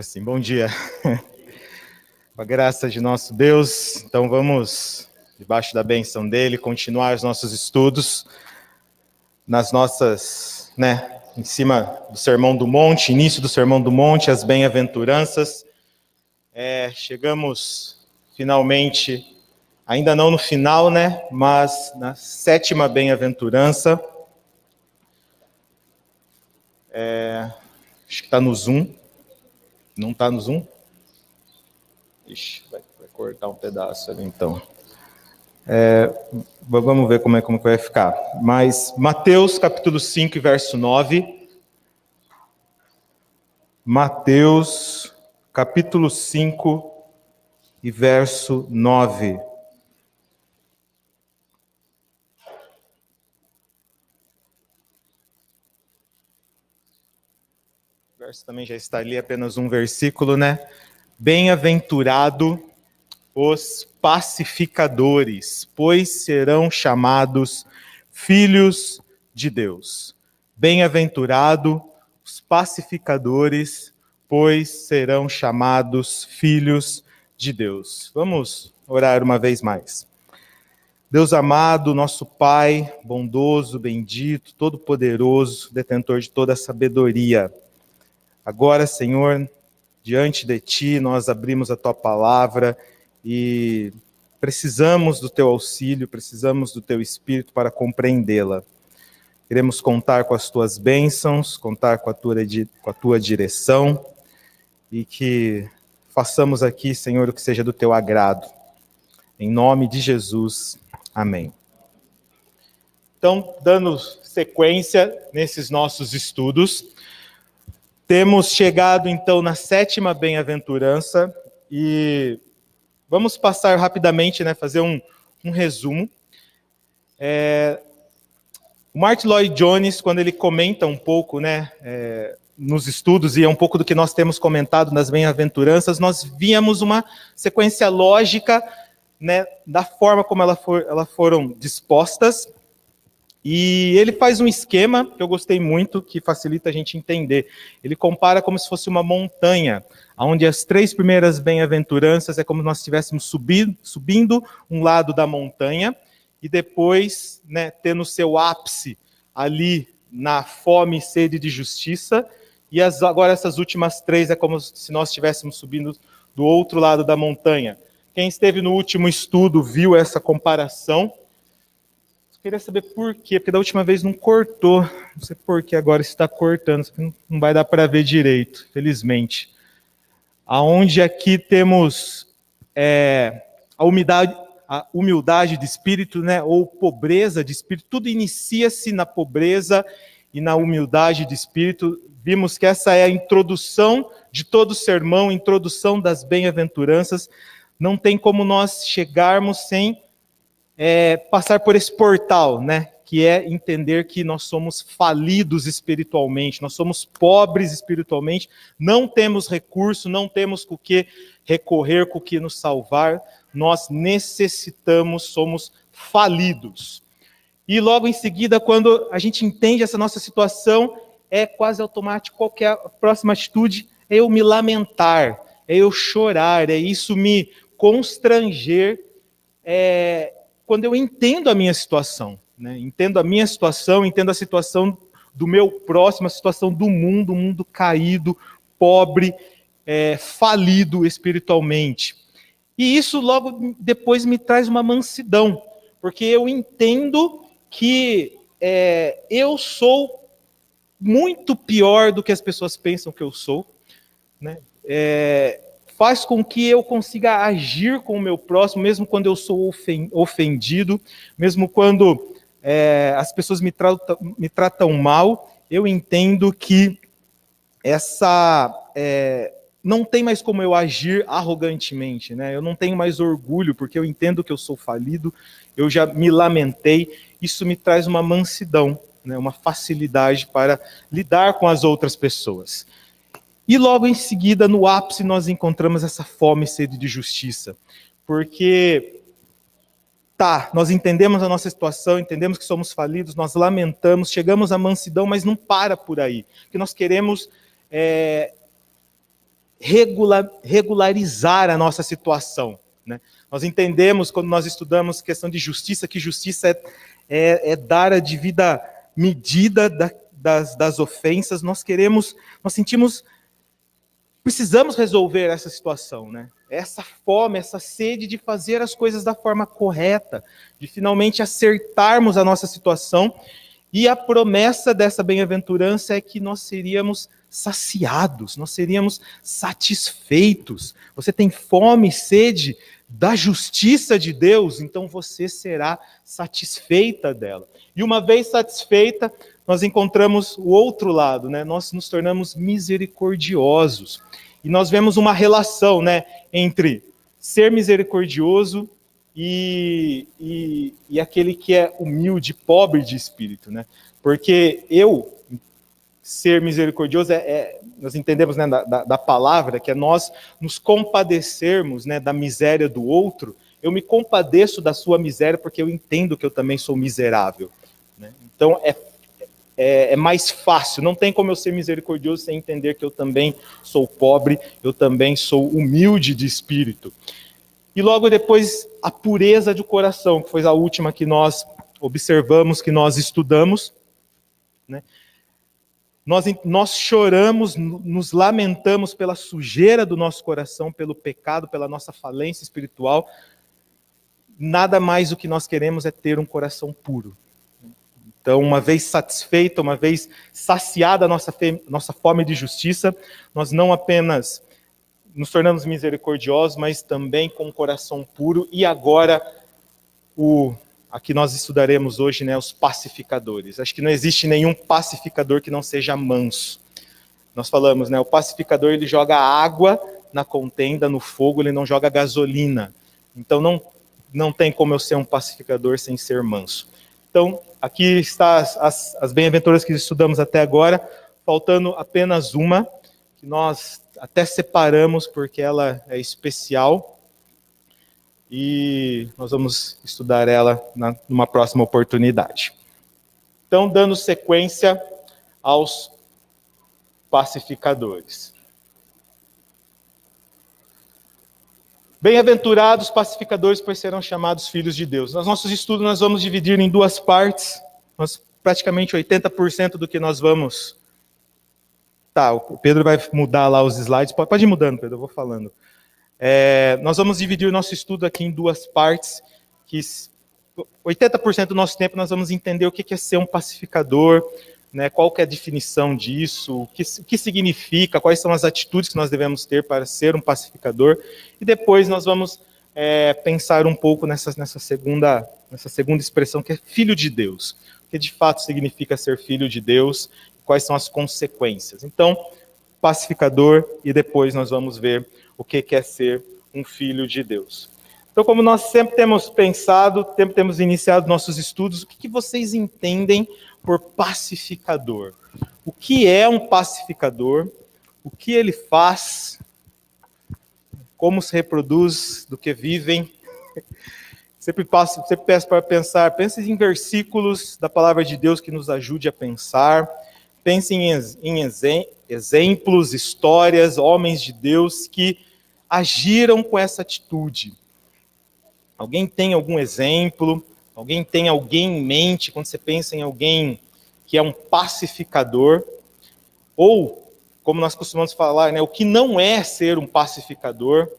Agora sim, bom dia. Com a graça de nosso Deus, então vamos, debaixo da benção dele, continuar os nossos estudos nas nossas, né, em cima do Sermão do Monte, início do Sermão do Monte, as bem-aventuranças. É, chegamos finalmente, ainda não no final, né, mas na sétima bem-aventurança. É, acho que está no Zoom. Não está no Zoom? Ixi, vai, vai, cortar um pedaço ali então. É, vamos ver como é como vai ficar. Mas Mateus capítulo 5, verso 9. Mateus capítulo 5 e verso 9. Verso também já está ali, apenas um versículo, né? Bem-aventurado os pacificadores, pois serão chamados filhos de Deus. Bem-aventurado os pacificadores, pois serão chamados filhos de Deus. Vamos orar uma vez mais. Deus amado, nosso Pai, bondoso, bendito, todo-poderoso, detentor de toda a sabedoria. Agora, Senhor, diante de Ti, nós abrimos a Tua palavra e precisamos do Teu auxílio, precisamos do Teu Espírito para compreendê-la. Queremos contar com as Tuas bênçãos, contar com a tua, com a tua direção e que façamos aqui, Senhor, o que seja do Teu agrado. Em nome de Jesus, amém. Então, dando sequência nesses nossos estudos, temos chegado então na sétima bem-aventurança e vamos passar rapidamente, né, fazer um, um resumo. É, o Martin Lloyd Jones, quando ele comenta um pouco, né, é, nos estudos e é um pouco do que nós temos comentado nas bem-aventuranças, nós víamos uma sequência lógica, né, da forma como ela for, elas foram dispostas e ele faz um esquema que eu gostei muito, que facilita a gente entender. Ele compara como se fosse uma montanha, onde as três primeiras bem-aventuranças é como se nós estivéssemos subindo, subindo um lado da montanha, e depois, né, tendo seu ápice ali na fome e sede de justiça, e as, agora essas últimas três é como se nós estivéssemos subindo do outro lado da montanha. Quem esteve no último estudo viu essa comparação queria saber por quê, porque da última vez não cortou. Não sei por que agora está cortando, não vai dar para ver direito, felizmente. Aonde aqui temos é, a, a humildade de espírito, né, ou pobreza de espírito, tudo inicia-se na pobreza e na humildade de espírito. Vimos que essa é a introdução de todo o sermão, introdução das bem-aventuranças. Não tem como nós chegarmos sem é, passar por esse portal, né? Que é entender que nós somos falidos espiritualmente, nós somos pobres espiritualmente, não temos recurso, não temos com o que recorrer, com o que nos salvar, nós necessitamos, somos falidos. E logo em seguida, quando a gente entende essa nossa situação, é quase automático qualquer próxima atitude é eu me lamentar, é eu chorar, é isso me constranger, é, quando eu entendo a minha situação, né? entendo a minha situação, entendo a situação do meu próximo, a situação do mundo, o mundo caído, pobre, é, falido espiritualmente. E isso logo depois me traz uma mansidão, porque eu entendo que é, eu sou muito pior do que as pessoas pensam que eu sou. Né? É, faz com que eu consiga agir com o meu próximo, mesmo quando eu sou ofendido, mesmo quando é, as pessoas me tratam, me tratam mal, eu entendo que essa é, não tem mais como eu agir arrogantemente, né? Eu não tenho mais orgulho porque eu entendo que eu sou falido, eu já me lamentei. Isso me traz uma mansidão, né? Uma facilidade para lidar com as outras pessoas. E logo em seguida, no ápice, nós encontramos essa fome e sede de justiça. Porque, tá, nós entendemos a nossa situação, entendemos que somos falidos, nós lamentamos, chegamos à mansidão, mas não para por aí. Que nós queremos é, regular, regularizar a nossa situação. Né? Nós entendemos, quando nós estudamos questão de justiça, que justiça é, é, é dar a devida medida da, das, das ofensas. Nós queremos, nós sentimos, precisamos resolver essa situação, né? Essa fome, essa sede de fazer as coisas da forma correta, de finalmente acertarmos a nossa situação. E a promessa dessa bem-aventurança é que nós seríamos saciados, nós seríamos satisfeitos. Você tem fome e sede da justiça de Deus, então você será satisfeita dela. E uma vez satisfeita, nós encontramos o outro lado, né? Nós nos tornamos misericordiosos. E nós vemos uma relação, né, entre ser misericordioso e, e, e aquele que é humilde, pobre de espírito, né? Porque eu ser misericordioso é, é nós entendemos né, da, da, palavra que é nós nos compadecermos né, da miséria do outro. Eu me compadeço da sua miséria porque eu entendo que eu também sou miserável. Né? Então é, é, é, mais fácil. Não tem como eu ser misericordioso sem entender que eu também sou pobre, eu também sou humilde de espírito. E logo depois a pureza de coração, que foi a última que nós observamos, que nós estudamos. Né? Nós, nós choramos, nos lamentamos pela sujeira do nosso coração, pelo pecado, pela nossa falência espiritual. Nada mais o que nós queremos é ter um coração puro. Então, uma vez satisfeita, uma vez saciada a nossa, nossa fome de justiça, nós não apenas nos tornamos misericordiosos, mas também com um coração puro. E agora, o Aqui nós estudaremos hoje né, os pacificadores. Acho que não existe nenhum pacificador que não seja manso. Nós falamos, né, o pacificador ele joga água na contenda, no fogo, ele não joga gasolina. Então não, não tem como eu ser um pacificador sem ser manso. Então, aqui está as, as, as bem-aventuras que estudamos até agora, faltando apenas uma, que nós até separamos porque ela é especial e nós vamos estudar ela na, numa próxima oportunidade. Então, dando sequência aos pacificadores. Bem-aventurados pacificadores, pois serão chamados filhos de Deus. Nos nossos estudos, nós vamos dividir em duas partes. Praticamente 80% do que nós vamos. Tá, o Pedro vai mudar lá os slides. Pode, pode ir mudando, Pedro, eu vou falando. É, nós vamos dividir o nosso estudo aqui em duas partes, que 80% do nosso tempo nós vamos entender o que é ser um pacificador, né, qual que é a definição disso, o que, o que significa, quais são as atitudes que nós devemos ter para ser um pacificador, e depois nós vamos é, pensar um pouco nessa, nessa, segunda, nessa segunda expressão, que é filho de Deus. O que de fato significa ser filho de Deus, quais são as consequências. Então, pacificador, e depois nós vamos ver o que é ser um filho de Deus. Então, como nós sempre temos pensado, sempre temos iniciado nossos estudos, o que vocês entendem por pacificador? O que é um pacificador? O que ele faz? Como se reproduz? Do que vivem? Sempre, passo, sempre peço para pensar, pense em versículos da palavra de Deus que nos ajude a pensar. Pense em, em exemplos, histórias, homens de Deus que agiram com essa atitude? Alguém tem algum exemplo? Alguém tem alguém em mente quando você pensa em alguém que é um pacificador? Ou, como nós costumamos falar, né, o que não é ser um pacificador?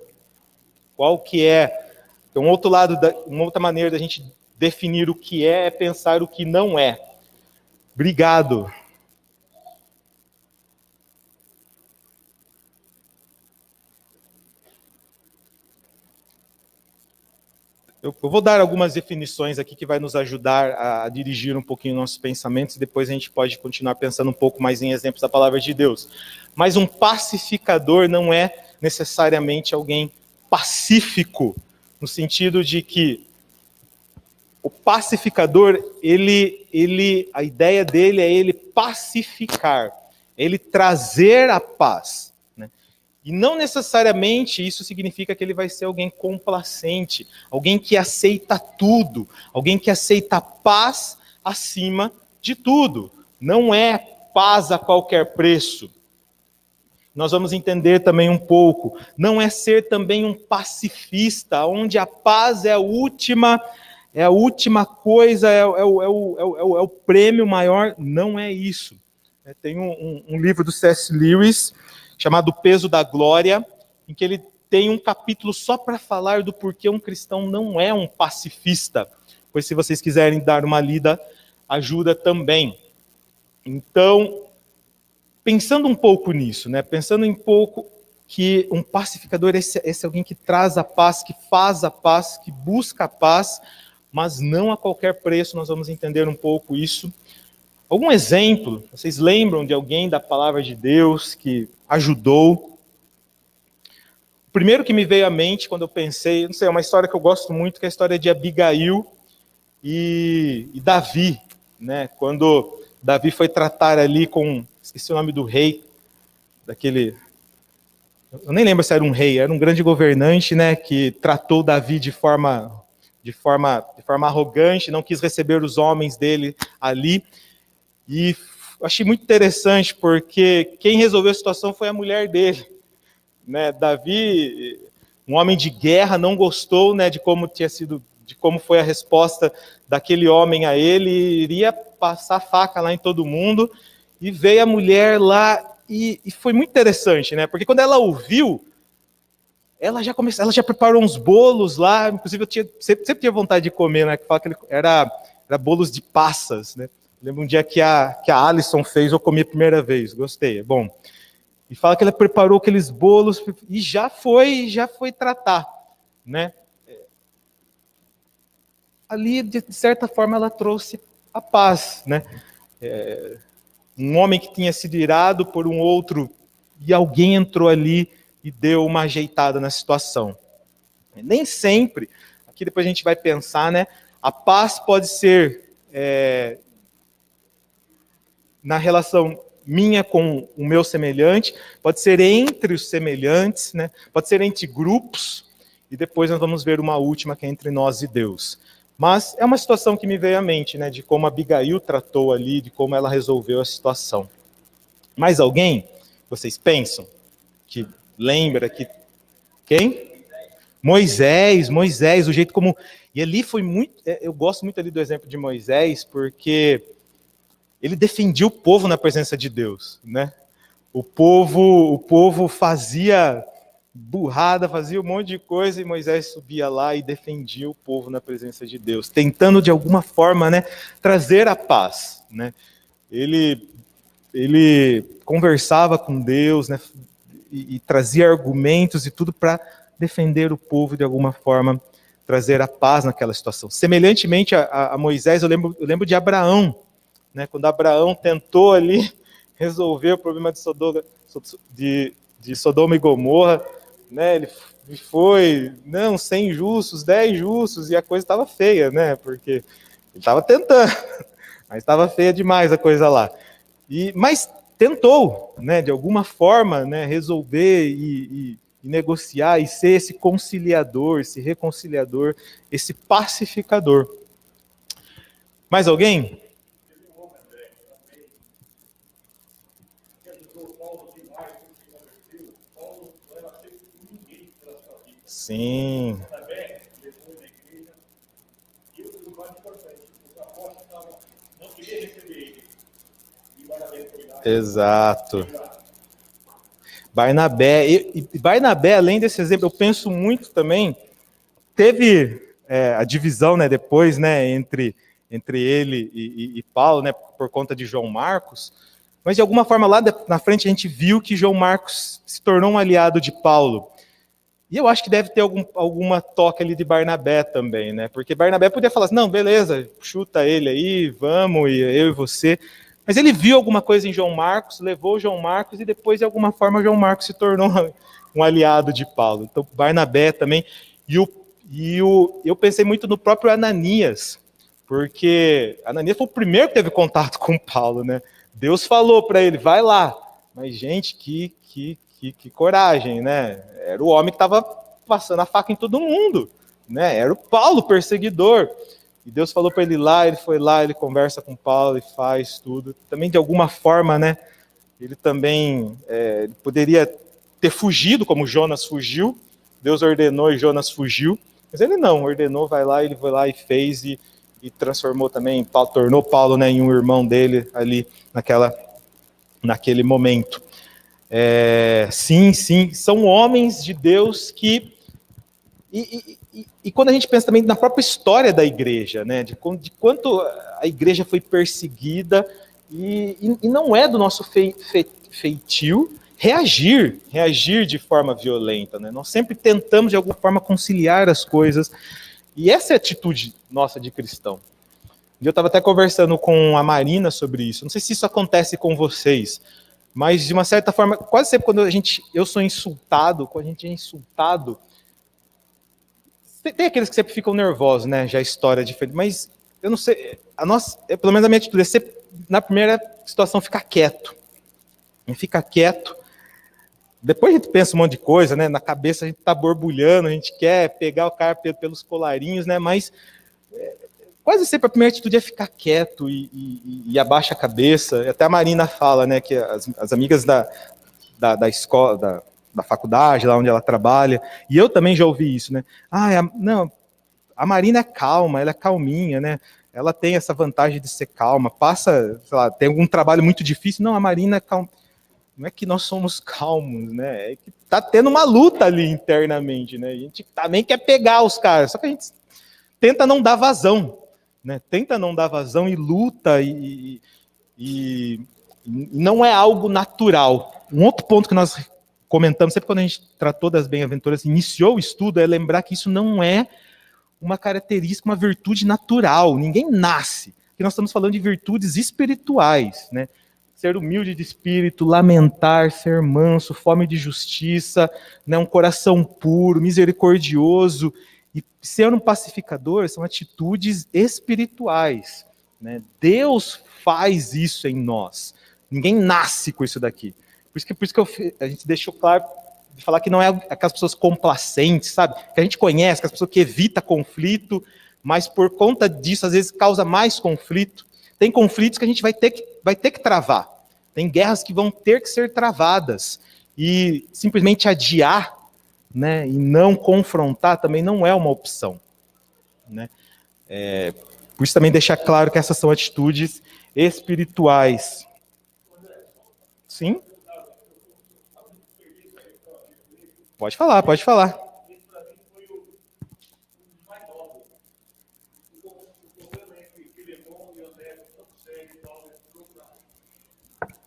Qual que é? Então, outro lado, uma outra maneira da gente definir o que é é pensar o que não é. Obrigado. Eu, vou dar algumas definições aqui que vai nos ajudar a, dirigir um pouquinho nossos pensamentos e depois a gente pode continuar pensando um pouco mais em exemplos da palavra de Deus. Mas um pacificador não é necessariamente alguém pacífico, no sentido de que o pacificador, ele, ele, a ideia dele é ele pacificar, ele trazer a paz. E não necessariamente isso significa que ele vai ser alguém complacente, alguém que aceita tudo, alguém que aceita paz acima de tudo. Não é paz a qualquer preço. nós vamos entender também um pouco. Não é ser também um pacifista, onde a paz é a última, é a última coisa, é, é, é, o, é, o, é, o, é o, prêmio maior. Não é isso. É, tem um, um livro do C.S. Lewis chamado Peso da Glória, em que ele tem um capítulo só para falar do porquê um cristão não é um pacifista. Pois se vocês quiserem dar uma lida, ajuda também. Então, pensando um pouco nisso, né? Pensando um pouco que um pacificador esse, esse é alguém que traz a paz, que faz a paz, que busca a paz, mas não a qualquer preço. Nós vamos entender um pouco isso. Algum exemplo? Vocês lembram de alguém da palavra de Deus que ajudou o primeiro que me veio à mente quando eu pensei, não sei, é uma história que eu gosto muito, que é a história de Abigail e, e Davi, né? Quando Davi foi tratar ali com, esqueci o nome do rei, daquele, eu nem lembro se era um rei, era um grande governante, né? Que tratou Davi de forma, de forma, de forma arrogante, não quis receber os homens dele ali. E achei muito interessante porque quem resolveu a situação foi a mulher dele. Né? Davi, um homem de guerra, não gostou né, de como tinha sido, de como foi a resposta daquele homem a ele, iria passar faca lá em todo mundo, e veio a mulher lá, e, e foi muito interessante, né? Porque quando ela ouviu, ela já começou, ela já preparou uns bolos lá, inclusive eu tinha, sempre, sempre tinha vontade de comer, né? Que fala que era, era bolos de passas, né? Lembro um dia que a, que a Alison fez, eu comi a primeira vez, gostei, é bom. E fala que ela preparou aqueles bolos e já foi, já foi tratar, né? Ali, de certa forma, ela trouxe a paz, né? É, um homem que tinha sido irado por um outro e alguém entrou ali e deu uma ajeitada na situação. Nem sempre, aqui depois a gente vai pensar, né? A paz pode ser é, na relação minha com o meu semelhante, pode ser entre os semelhantes, né? pode ser entre grupos, e depois nós vamos ver uma última que é entre nós e Deus. Mas é uma situação que me veio à mente, né, de como Abigail tratou ali, de como ela resolveu a situação. Mais alguém? Vocês pensam? Que lembra que. Quem? Moisés, Moisés, o jeito como. E ali foi muito. É, eu gosto muito ali do exemplo de Moisés, porque ele defendia o povo na presença de Deus, né? O povo, o povo fazia burrada, fazia um monte de coisa e Moisés subia lá e defendia o povo na presença de Deus, tentando de alguma forma, né, trazer a paz, né? Ele ele conversava com Deus, né, e, e trazia argumentos e tudo para defender o povo de alguma forma, trazer a paz naquela situação. Semelhantemente a, a Moisés, eu lembro, eu lembro de Abraão, né, quando Abraão tentou ali resolver o problema de Sodoma, de, de Sodoma e Gomorra, né, ele foi, não, 100 justos, 10 justos, e a coisa estava feia, né, porque ele estava tentando, mas estava feia demais a coisa lá. E, mas tentou, né, de alguma forma, né, resolver e, e, e negociar e ser esse conciliador, esse reconciliador, esse pacificador. Mais alguém? Sim. Exato. Barnabé, e, e Barnabé, além desse exemplo, eu penso muito também, teve é, a divisão, né, depois, né, entre, entre ele e, e, Paulo, né, por conta de João Marcos, mas de alguma forma lá na frente a gente viu que João Marcos se tornou um aliado de Paulo. E eu acho que deve ter algum, alguma toca ali de Barnabé também, né? Porque Barnabé podia falar assim, não, beleza, chuta ele aí, vamos, eu e você. Mas ele viu alguma coisa em João Marcos, levou João Marcos e depois, de alguma forma, João Marcos se tornou um aliado de Paulo. Então, Barnabé também. E, o, e o, eu pensei muito no próprio Ananias, porque Ananias foi o primeiro que teve contato com Paulo, né? Deus falou para ele, vai lá. Mas, gente, que, que, que, que coragem, né? Era o homem que estava passando a faca em todo mundo, né? Era o Paulo perseguidor. E Deus falou para ele lá, ele foi lá, ele conversa com Paulo e faz tudo. Também de alguma forma, né? ele também é, poderia ter fugido, como Jonas fugiu. Deus ordenou e Jonas fugiu. Mas ele não, ordenou, vai lá, ele foi lá e fez e, e transformou também, tornou Paulo né, em um irmão dele ali naquela, naquele momento. É, sim, sim, são homens de Deus que. E, e, e, quando a gente pensa também na própria história da igreja, né, de, de quanto a igreja foi perseguida, e, e não é do nosso fei, fe, feitio reagir, reagir de forma violenta. Né? Nós sempre tentamos, de alguma forma, conciliar as coisas. E essa é a atitude nossa de cristão. Eu estava até conversando com a Marina sobre isso. Não sei se isso acontece com vocês, mas de uma certa forma, quase sempre quando a gente, eu sou insultado, quando a gente é insultado, tem aqueles que sempre ficam nervosos, né? Já a história é diferente, mas eu não sei, a nossa, é, pelo menos a minha atitude é ser, na primeira situação ficar quieto. Ficar quieto depois a gente pensa um monte de coisa, né? Na cabeça a gente está borbulhando, a gente quer pegar o cara pelos colarinhos, né? Mas é, quase sempre a primeira atitude é ficar quieto e, e, e abaixa a cabeça. Até a Marina fala, né? Que as, as amigas da, da, da escola, da, da, faculdade, lá onde ela trabalha, e eu também já ouvi isso, né? Ah, a, não, a Marina é calma, ela é calminha, né? Ela tem essa vantagem de ser calma, passa, sei lá, tem algum trabalho muito difícil. Não, a Marina é calma não é que nós somos calmos, né? É que tá tendo uma luta ali internamente, né? A gente também quer pegar os caras, só que a gente tenta não dar vazão, né? Tenta não dar vazão e luta e, e, e não é algo natural. Um outro ponto que nós comentamos sempre quando a gente tratou das bem-aventuras, iniciou o estudo, é lembrar que isso não é uma característica, uma virtude natural. Ninguém nasce. Aqui nós estamos falando de virtudes espirituais, né? ser humilde de espírito, lamentar, ser manso, fome de justiça, né, um coração puro, misericordioso e ser um pacificador são atitudes espirituais. Né? Deus faz isso em nós. Ninguém nasce com isso daqui. Por isso que, por isso que eu, a gente deixou claro de falar que não é aquelas pessoas complacentes, sabe? Que a gente conhece, aquelas pessoas que evita conflito, mas por conta disso às vezes causa mais conflito. Tem conflitos que a gente vai ter que, vai ter que travar. Tem guerras que vão ter que ser travadas. E simplesmente adiar né, e não confrontar também não é uma opção. Né? É, por isso também deixar claro que essas são atitudes espirituais. Sim? Pode falar, pode falar.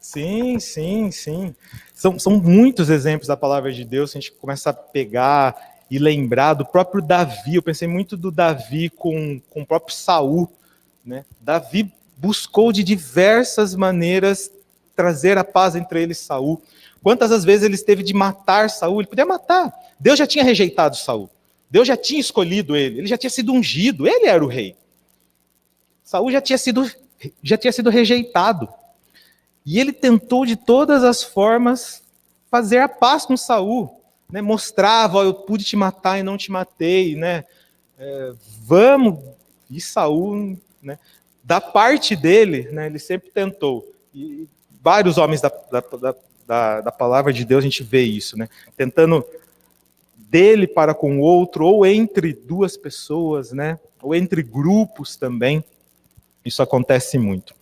Sim, sim, sim. São, são muitos exemplos da palavra de Deus, a gente começa a pegar e lembrar do próprio Davi. Eu pensei muito do Davi com, com o próprio Saul. Né? Davi buscou de diversas maneiras trazer a paz entre ele e Saul. Quantas as vezes ele esteve de matar Saul? Ele podia matar. Deus já tinha rejeitado Saul. Deus já tinha escolhido ele. Ele já tinha sido ungido. Ele era o rei. Saul já tinha sido, já tinha sido rejeitado. E ele tentou de todas as formas fazer a paz com Saul, né? Mostrava, eu pude te matar e não te matei, né? É, vamos e Saul, né? Da parte dele, né? Ele sempre tentou. E vários homens da, da, da, da palavra de Deus a gente vê isso, né? Tentando dele para com o outro, ou entre duas pessoas, né? Ou entre grupos também. Isso acontece muito.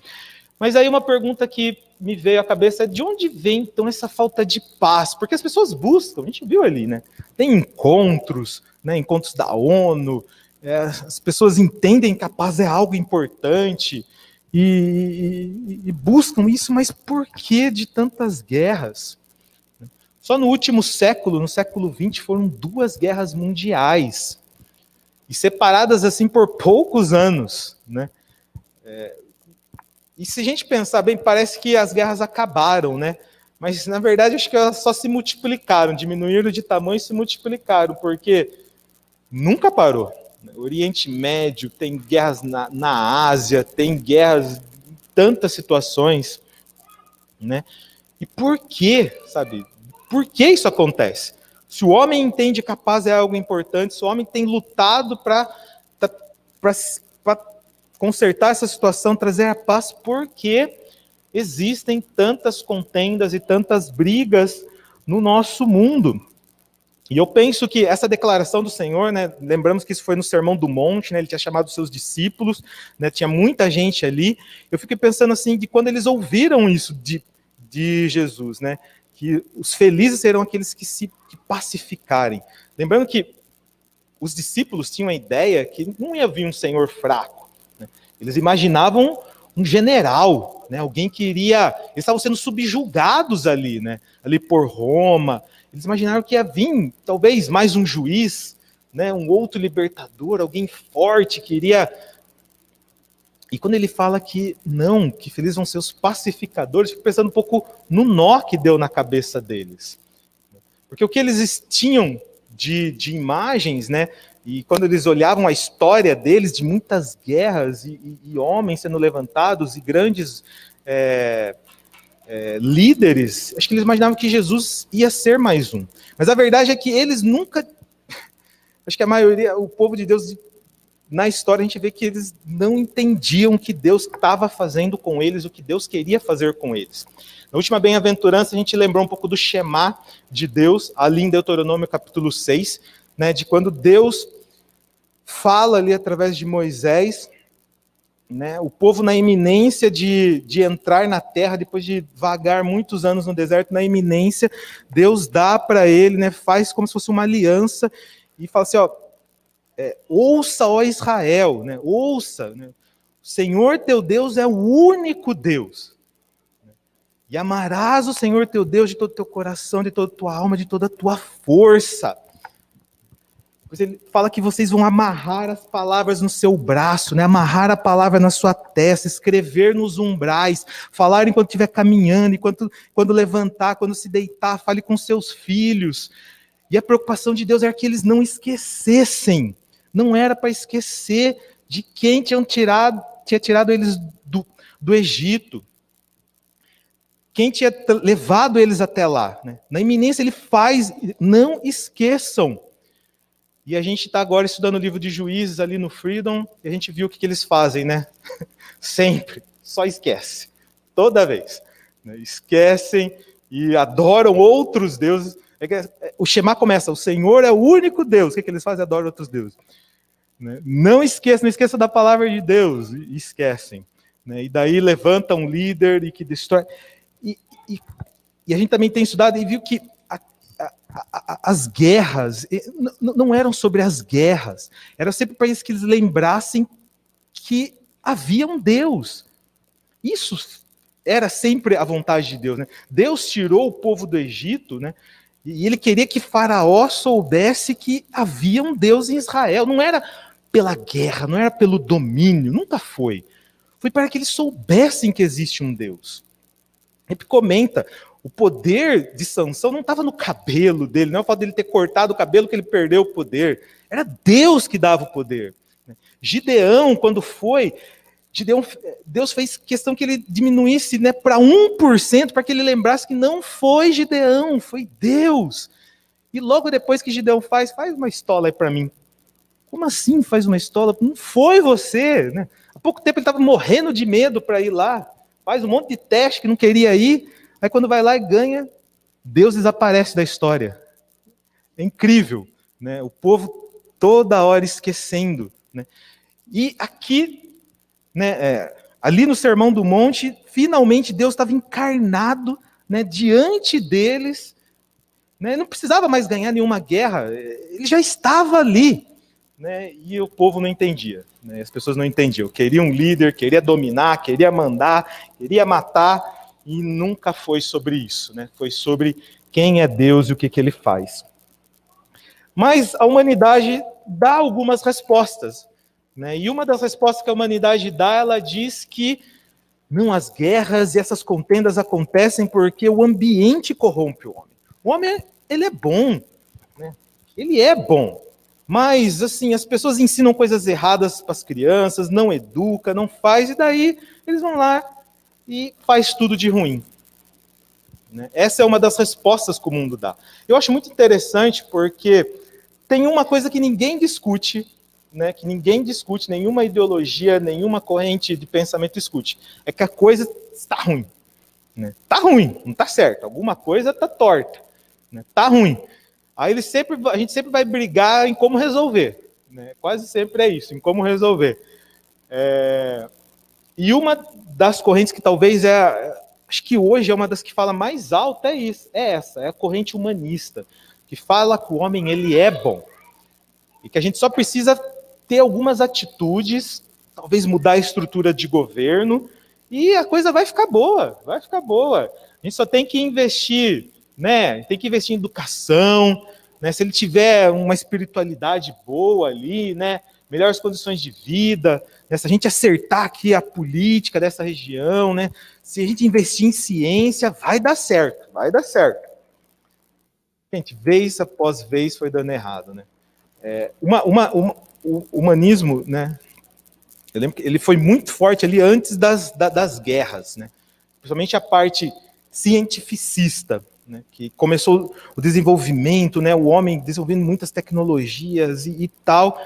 Mas aí uma pergunta que me veio à cabeça de onde vem então essa falta de paz? Porque as pessoas buscam, a gente viu ali, né? Tem encontros, né? Encontros da ONU, é, as pessoas entendem que a paz é algo importante e, e, e buscam isso, mas por que de tantas guerras? Só no último século, no século XX, foram duas guerras mundiais e separadas assim por poucos anos, né? É, e se a gente pensar bem, parece que as guerras acabaram, né? Mas na verdade acho que elas só se multiplicaram, diminuíram de tamanho e se multiplicaram, porque nunca parou. O Oriente Médio tem guerras na, na Ásia, tem guerras em tantas situações, né? E por que, sabe? Por que isso acontece? Se o homem entende que a paz é algo importante, se o homem tem lutado para consertar essa situação, trazer a paz, porque existem tantas contendas e tantas brigas no nosso mundo. E eu penso que essa declaração do Senhor, né, lembramos que isso foi no Sermão do Monte, né, ele tinha chamado os seus discípulos, né, tinha muita gente ali. Eu fiquei pensando assim, de quando eles ouviram isso de, de Jesus, né, que os felizes serão aqueles que se que pacificarem. Lembrando que os discípulos tinham a ideia que não ia vir um Senhor fraco. Eles imaginavam um general, né? alguém que iria. Eles estavam sendo subjugados ali, né? ali por Roma. Eles imaginaram que ia vir talvez mais um juiz, né? um outro libertador, alguém forte que iria. E quando ele fala que não, que felizes vão ser os pacificadores, fico pensando um pouco no nó que deu na cabeça deles. Porque o que eles tinham de, de imagens, né? E quando eles olhavam a história deles, de muitas guerras e, e, e homens sendo levantados e grandes é, é, líderes, acho que eles imaginavam que Jesus ia ser mais um. Mas a verdade é que eles nunca. Acho que a maioria, o povo de Deus, na história, a gente vê que eles não entendiam o que Deus estava fazendo com eles, o que Deus queria fazer com eles. Na última bem-aventurança, a gente lembrou um pouco do Shema de Deus, ali em Deuteronômio capítulo 6, né, de quando Deus fala ali através de Moisés, né, o povo na iminência de, de entrar na terra, depois de vagar muitos anos no deserto, na iminência, Deus dá para ele, né, faz como se fosse uma aliança, e fala assim: ó, é, ouça, ó Israel, né, ouça, né, o Senhor teu Deus é o único Deus. E amarás o Senhor teu Deus de todo o teu coração, de toda a tua alma, de toda a tua força. Ele fala que vocês vão amarrar as palavras no seu braço, né? amarrar a palavra na sua testa, escrever nos umbrais, falar enquanto estiver caminhando, enquanto quando levantar, quando se deitar, fale com seus filhos. E a preocupação de Deus era que eles não esquecessem. Não era para esquecer de quem tinham tirado, tinha tirado eles do, do Egito quem tinha levado eles até lá. Né? Na iminência ele faz, não esqueçam. E a gente está agora estudando o livro de juízes ali no Freedom, e a gente viu o que, que eles fazem, né? Sempre, só esquece. Toda vez. Né? Esquecem e adoram outros deuses. É é, o Shema começa, o Senhor é o único Deus. O que, que eles fazem? Adoram outros deuses. Né? Não esqueçam, não esqueçam da palavra de Deus. E esquecem. Né? E daí levanta um líder e que destrói. E, e a gente também tem estudado e viu que as guerras não eram sobre as guerras, era sempre para que eles lembrassem que havia um Deus. Isso era sempre a vontade de Deus. Né? Deus tirou o povo do Egito, né? e ele queria que Faraó soubesse que havia um Deus em Israel. Não era pela guerra, não era pelo domínio, nunca foi. Foi para que eles soubessem que existe um Deus. Ele comenta, o poder de Sansão não estava no cabelo dele, não é o fato dele ter cortado o cabelo que ele perdeu o poder. Era Deus que dava o poder. Gideão, quando foi, Gideão, Deus fez questão que ele diminuísse né, para 1%, para que ele lembrasse que não foi Gideão, foi Deus. E logo depois que Gideão faz, faz uma estola aí para mim. Como assim faz uma estola? Não foi você. Né? Há pouco tempo ele estava morrendo de medo para ir lá faz um monte de teste que não queria ir, aí quando vai lá e ganha, Deus desaparece da história. É incrível, né? O povo toda hora esquecendo, né? E aqui, né, é, ali no Sermão do Monte, finalmente Deus estava encarnado, né, diante deles, né? Não precisava mais ganhar nenhuma guerra, ele já estava ali, né? E o povo não entendia. Né? As pessoas não entendiam. Queria um líder, queria dominar, queria mandar, queria matar, e nunca foi sobre isso. Né? Foi sobre quem é Deus e o que, que ele faz. Mas a humanidade dá algumas respostas. Né? E uma das respostas que a humanidade dá, ela diz que não, as guerras e essas contendas acontecem porque o ambiente corrompe o homem. O homem, ele é bom. Né? Ele é bom. Mas, assim, as pessoas ensinam coisas erradas para as crianças, não educa, não faz, e daí eles vão lá e faz tudo de ruim. Né? Essa é uma das respostas que o mundo dá. Eu acho muito interessante porque tem uma coisa que ninguém discute, né, que ninguém discute, nenhuma ideologia, nenhuma corrente de pensamento discute, é que a coisa está ruim. Né? Tá ruim, não tá certo. Alguma coisa tá torta. Né? Tá ruim. Aí ele sempre, a gente sempre vai brigar em como resolver. Né? Quase sempre é isso, em como resolver. É... E uma das correntes que talvez é, acho que hoje é uma das que fala mais alto é isso, é essa, é a corrente humanista, que fala que o homem ele é bom e que a gente só precisa ter algumas atitudes, talvez mudar a estrutura de governo e a coisa vai ficar boa, vai ficar boa. A gente só tem que investir, né? Tem que investir em educação, né? Se ele tiver uma espiritualidade boa ali, né? Melhores condições de vida, né? se a gente acertar aqui a política dessa região, né? Se a gente investir em ciência, vai dar certo, vai dar certo. Gente, vez após vez foi dando errado, né? É, uma, uma, uma, o humanismo, né? Eu lembro que ele foi muito forte ali antes das, das guerras, né? Principalmente a parte cientificista, né? Que começou o desenvolvimento, né? O homem desenvolvendo muitas tecnologias e, e tal.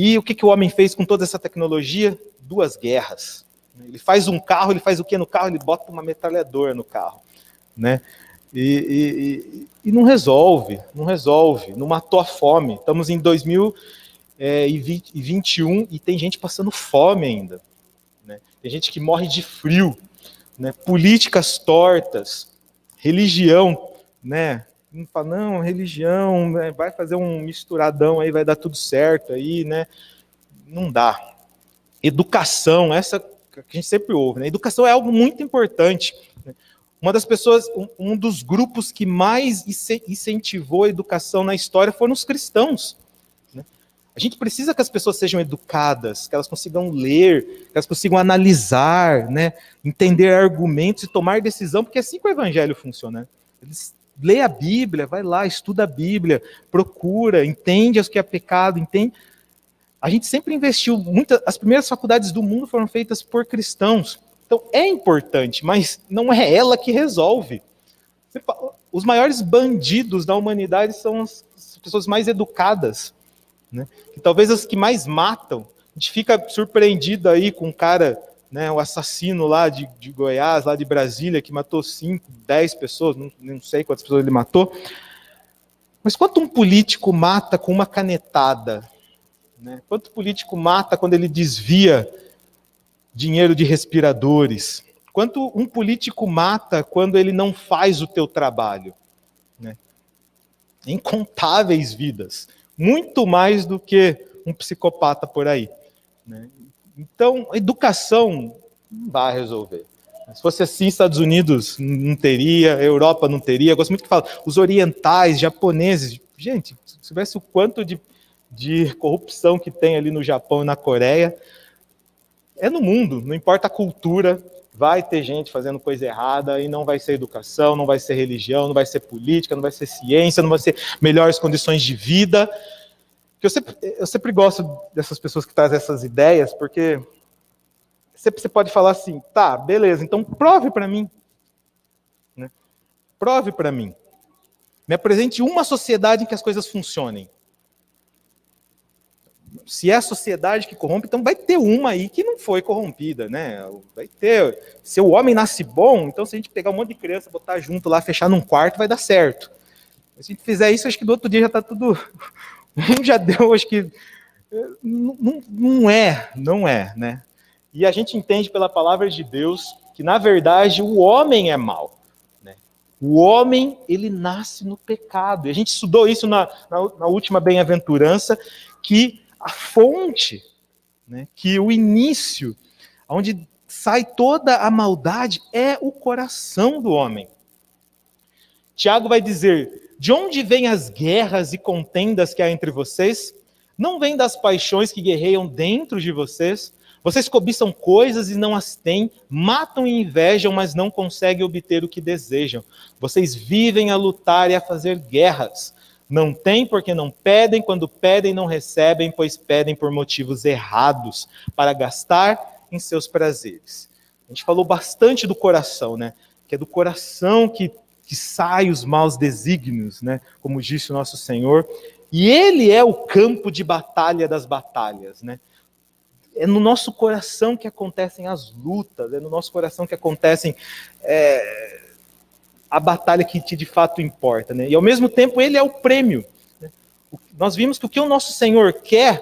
E o que, que o homem fez com toda essa tecnologia? Duas guerras. Ele faz um carro, ele faz o que no carro? Ele bota uma metralhadora no carro, né? E, e, e, não resolve, não resolve, não matou a fome. Estamos em 2021 e tem gente passando fome ainda. Né? Tem gente que morre de frio. Né? Políticas tortas, religião, né? Fala, não, religião, né? vai fazer um misturadão aí, vai dar tudo certo aí, né? Não dá. Educação, essa que a gente sempre ouve, né? Educação é algo muito importante. Uma das pessoas, um, um dos grupos que mais incentivou a educação na história foram os cristãos. Né? A gente precisa que as pessoas sejam educadas, que elas consigam ler, que elas consigam analisar, né? entender argumentos e tomar decisão, porque é assim que o evangelho funciona. Eles lê a Bíblia, vai lá, estuda a Bíblia, procura, entende o que é pecado, entende. A gente sempre investiu, muitas, as primeiras faculdades do mundo foram feitas por cristãos. Então é importante, mas não é ela que resolve. Os maiores bandidos da humanidade são as pessoas mais educadas, né? que talvez as que mais matam. A gente fica surpreendido aí com um cara, né, o assassino lá de, de Goiás, lá de Brasília, que matou 5, 10 pessoas, não, não sei quantas pessoas ele matou. Mas quanto um político mata com uma canetada? Né? Quanto político mata quando ele desvia dinheiro de respiradores. Quanto um político mata quando ele não faz o teu trabalho? Né? Incontáveis vidas. Muito mais do que um psicopata por aí. Né? Então, educação não vai resolver. Se fosse assim, Estados Unidos não teria, Europa não teria. Eu gosto muito que fala, os orientais, japoneses. Gente, se tivesse o quanto de, de corrupção que tem ali no Japão e na Coreia, é no mundo, não importa a cultura, vai ter gente fazendo coisa errada e não vai ser educação, não vai ser religião, não vai ser política, não vai ser ciência, não vai ser melhores condições de vida. Eu sempre, eu sempre gosto dessas pessoas que trazem essas ideias, porque sempre você pode falar assim, tá, beleza, então prove para mim. Né? Prove para mim. Me apresente uma sociedade em que as coisas funcionem se é a sociedade que corrompe, então vai ter uma aí que não foi corrompida, né? Vai ter. Se o homem nasce bom, então se a gente pegar um monte de criança, botar junto lá, fechar num quarto, vai dar certo. Se a gente fizer isso, acho que do outro dia já está tudo. Já deu, acho que. Não, não é, não é, né? E a gente entende pela palavra de Deus que, na verdade, o homem é mau. Né? O homem, ele nasce no pecado. E a gente estudou isso na, na, na última bem-aventurança, que a fonte, né, que o início, onde sai toda a maldade, é o coração do homem. Tiago vai dizer: De onde vêm as guerras e contendas que há entre vocês? Não vêm das paixões que guerreiam dentro de vocês? Vocês cobiçam coisas e não as têm, matam e invejam, mas não conseguem obter o que desejam. Vocês vivem a lutar e a fazer guerras. Não têm porque não pedem, quando pedem, não recebem, pois pedem por motivos errados, para gastar em seus prazeres. A gente falou bastante do coração, né? Que é do coração que, que sai os maus desígnios, né? Como disse o nosso Senhor. E ele é o campo de batalha das batalhas, né? é no nosso coração que acontecem as lutas, é no nosso coração que acontecem é, a batalha que de fato importa. Né? E ao mesmo tempo, ele é o prêmio. Né? Nós vimos que o que o nosso Senhor quer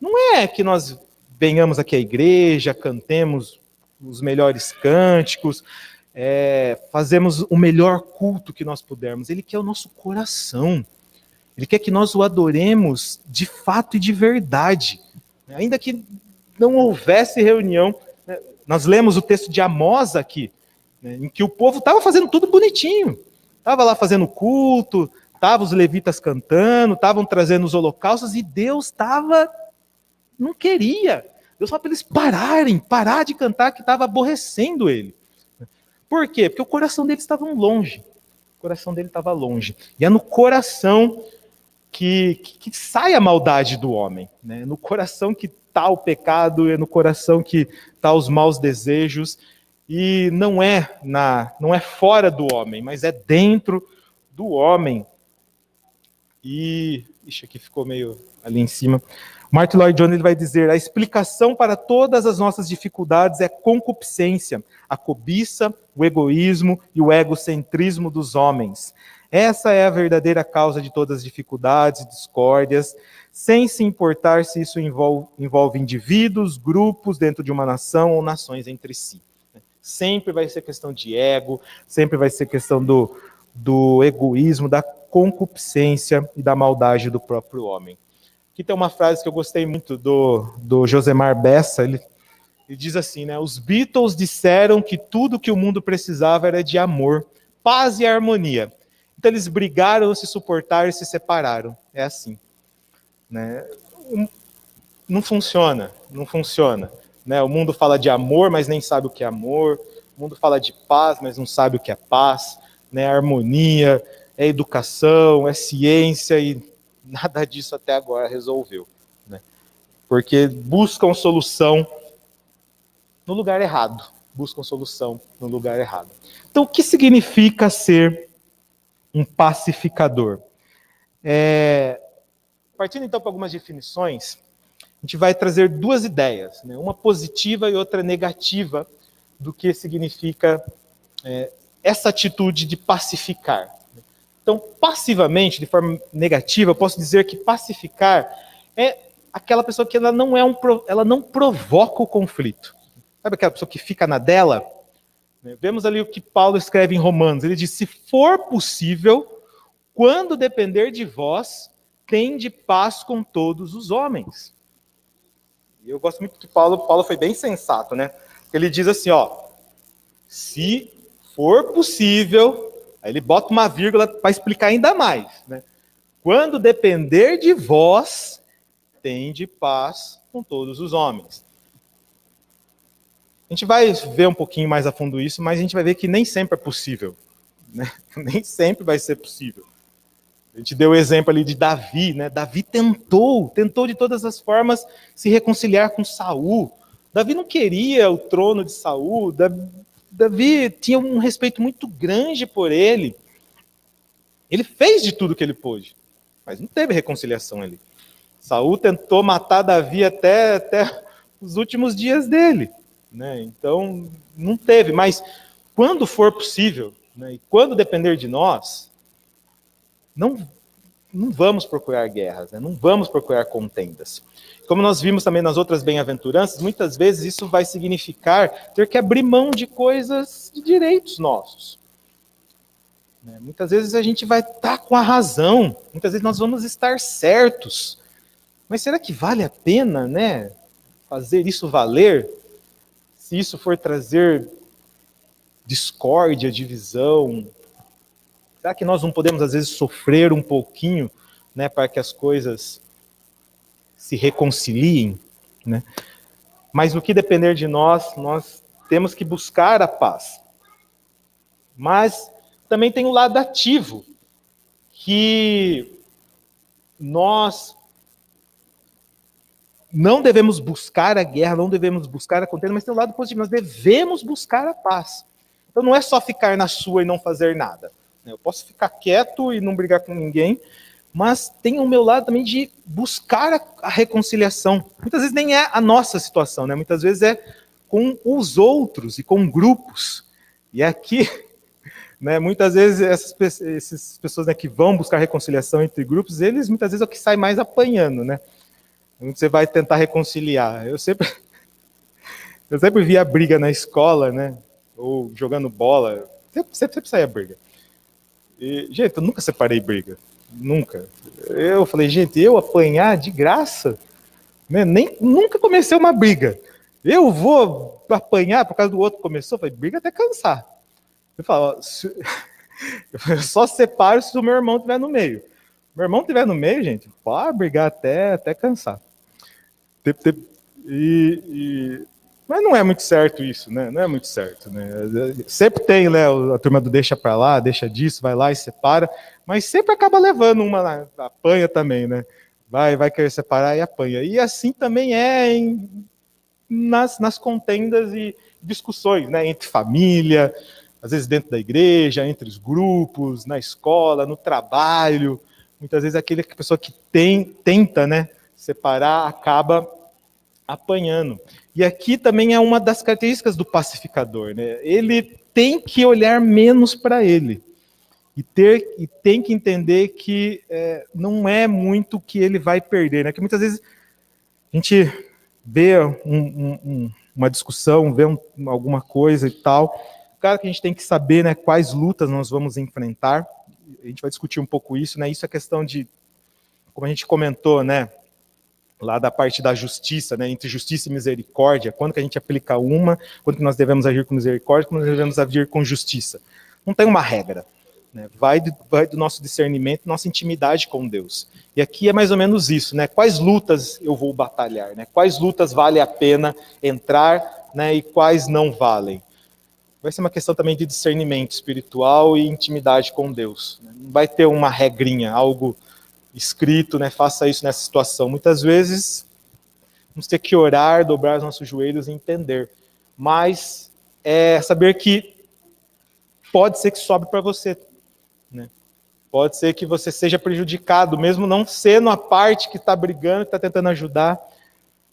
não é que nós venhamos aqui à igreja, cantemos os melhores cânticos, é, fazemos o melhor culto que nós pudermos. Ele quer o nosso coração. Ele quer que nós o adoremos de fato e de verdade. Ainda que não houvesse reunião. Né? Nós lemos o texto de Amós aqui, né? em que o povo estava fazendo tudo bonitinho. Estava lá fazendo culto, estavam os levitas cantando, estavam trazendo os holocaustos, e Deus estava. não queria. Deus falou para eles pararem, parar de cantar, que estava aborrecendo ele. Por quê? Porque o coração deles estava longe. O coração dele estava longe. E é no coração que, que, que, sai a maldade do homem. Né? No coração que está o pecado, é no coração que está os maus desejos. E não é na, não é fora do homem, mas é dentro do homem. E. Ixi, aqui ficou meio ali em cima. Martin Lloyd Jones vai dizer: a explicação para todas as nossas dificuldades é concupiscência, a cobiça, o egoísmo e o egocentrismo dos homens. Essa é a verdadeira causa de todas as dificuldades e discórdias, sem se importar se isso envolve, envolve indivíduos, grupos dentro de uma nação ou nações entre si. Sempre vai ser questão de ego, sempre vai ser questão do, do egoísmo, da concupiscência e da maldade do próprio homem. Aqui tem uma frase que eu gostei muito do, do Josemar Bessa. Ele, ele diz assim, né? Os Beatles disseram que tudo que o mundo precisava era de amor, paz e harmonia. Então eles brigaram, se suportaram e se separaram. É assim. Né? Não funciona, não funciona. Né? O mundo fala de amor, mas nem sabe o que é amor. O mundo fala de paz, mas não sabe o que é paz. Né? Harmonia, é educação, é ciência e nada disso até agora resolveu. Né? Porque buscam solução no lugar errado. Buscam solução no lugar errado. Então, o que significa ser um pacificador? É, partindo então para algumas definições, a gente vai trazer duas ideias, né? uma positiva e outra negativa do que significa é, essa atitude de pacificar. Então, passivamente, de forma negativa, eu posso dizer que pacificar é aquela pessoa que ela não é um, ela não provoca o conflito. Sabe aquela pessoa que fica na dela? Vemos ali o que Paulo escreve em Romanos. Ele diz: se for possível, quando depender de vós, tende paz com todos os homens. E eu gosto muito que Paulo, Paulo foi bem sensato, né? Ele diz assim, ó, se for possível, Aí ele bota uma vírgula para explicar ainda mais. Né? Quando depender de vós, tende paz com todos os homens. A gente vai ver um pouquinho mais a fundo isso, mas a gente vai ver que nem sempre é possível. Né? Nem sempre vai ser possível. A gente deu o exemplo ali de Davi, né? Davi tentou, tentou de todas as formas se reconciliar com Saul. Davi não queria o trono de Saul, Davi tinha um respeito muito grande por ele. Ele fez de tudo que ele pôde, mas não teve reconciliação ali. Saul tentou matar Davi até, até os últimos dias dele. Né? Então, não teve. Mas quando for possível, né, e quando depender de nós, não, não vamos procurar guerras, né? não vamos procurar contendas. Como nós vimos também nas outras bem-aventuranças, muitas vezes isso vai significar ter que abrir mão de coisas, de direitos nossos. Né? Muitas vezes a gente vai estar tá com a razão, muitas vezes nós vamos estar certos. Mas será que vale a pena, né, fazer isso valer? Isso for trazer discórdia, divisão, será que nós não podemos às vezes sofrer um pouquinho, né, para que as coisas se reconciliem, né? Mas no que depender de nós, nós temos que buscar a paz. Mas também tem o lado ativo, que nós não devemos buscar a guerra, não devemos buscar a contenda, mas tem um lado positivo, nós devemos buscar a paz. Então não é só ficar na sua e não fazer nada. Eu posso ficar quieto e não brigar com ninguém, mas tem o meu lado também de buscar a, reconciliação. Muitas vezes nem é a nossa situação, né? Muitas vezes é com os outros e com grupos. E aqui, né, muitas vezes essas, essas pessoas né, que vão buscar reconciliação entre grupos, eles muitas vezes é o que sai mais apanhando, né? Você vai tentar reconciliar. Eu sempre, eu sempre via briga na escola, né? Ou jogando bola. Sempre, sempre, sempre saía briga. E, gente, eu nunca separei briga. Nunca. Eu falei, gente, eu apanhar de graça? Né? Nem, nunca comecei uma briga. Eu vou apanhar por causa do outro começou? Eu falei, briga até cansar. Eu falo, se... eu só separo se o meu irmão estiver no meio. Meu irmão estiver no meio, gente, pode brigar até, até cansar. E, e, mas não é muito certo isso, né? Não é muito certo, né? Sempre tem, né, a turma do deixa para lá, deixa disso, vai lá e separa, mas sempre acaba levando uma apanha também, né? Vai, vai querer separar e apanha. E assim também é em, nas, nas contendas e discussões, né? Entre família, às vezes dentro da igreja, entre os grupos, na escola, no trabalho. Muitas vezes aquele pessoa que tem, tenta, né? Separar acaba apanhando. E aqui também é uma das características do pacificador, né? Ele tem que olhar menos para ele e ter e tem que entender que é, não é muito que ele vai perder, né? Que muitas vezes a gente vê um, um, uma discussão, vê um, alguma coisa e tal. Claro que a gente tem que saber, né, quais lutas nós vamos enfrentar. A gente vai discutir um pouco isso, né? Isso é questão de, como a gente comentou, né? Lá da parte da justiça, né, entre justiça e misericórdia, quando que a gente aplica uma, quando que nós devemos agir com misericórdia, quando nós devemos agir com justiça. Não tem uma regra. Né, vai, do, vai do nosso discernimento, nossa intimidade com Deus. E aqui é mais ou menos isso, né? Quais lutas eu vou batalhar, né? Quais lutas vale a pena entrar, né? E quais não valem. Vai ser uma questão também de discernimento espiritual e intimidade com Deus. Né? Não vai ter uma regrinha, algo escrito, né? Faça isso nessa situação. Muitas vezes vamos ter que orar, dobrar os nossos joelhos e entender. Mas é saber que pode ser que sobe para você, né? Pode ser que você seja prejudicado, mesmo não sendo a parte que está brigando, que está tentando ajudar,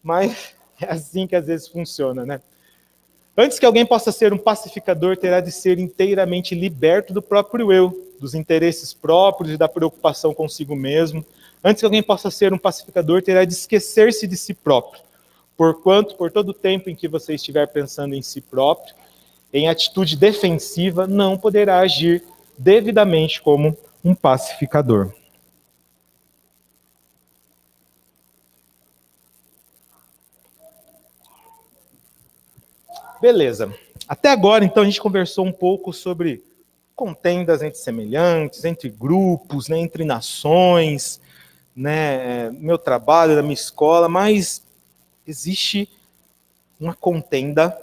mas é assim que às vezes funciona, né? Antes que alguém possa ser um pacificador, terá de ser inteiramente liberto do próprio eu, dos interesses próprios e da preocupação consigo mesmo. Antes que alguém possa ser um pacificador, terá de esquecer-se de si próprio. Porquanto, por todo o tempo em que você estiver pensando em si próprio, em atitude defensiva, não poderá agir devidamente como um pacificador. Beleza. Até agora, então, a gente conversou um pouco sobre contendas entre semelhantes, entre grupos, né, entre nações, né, meu trabalho, da minha escola, mas existe uma contenda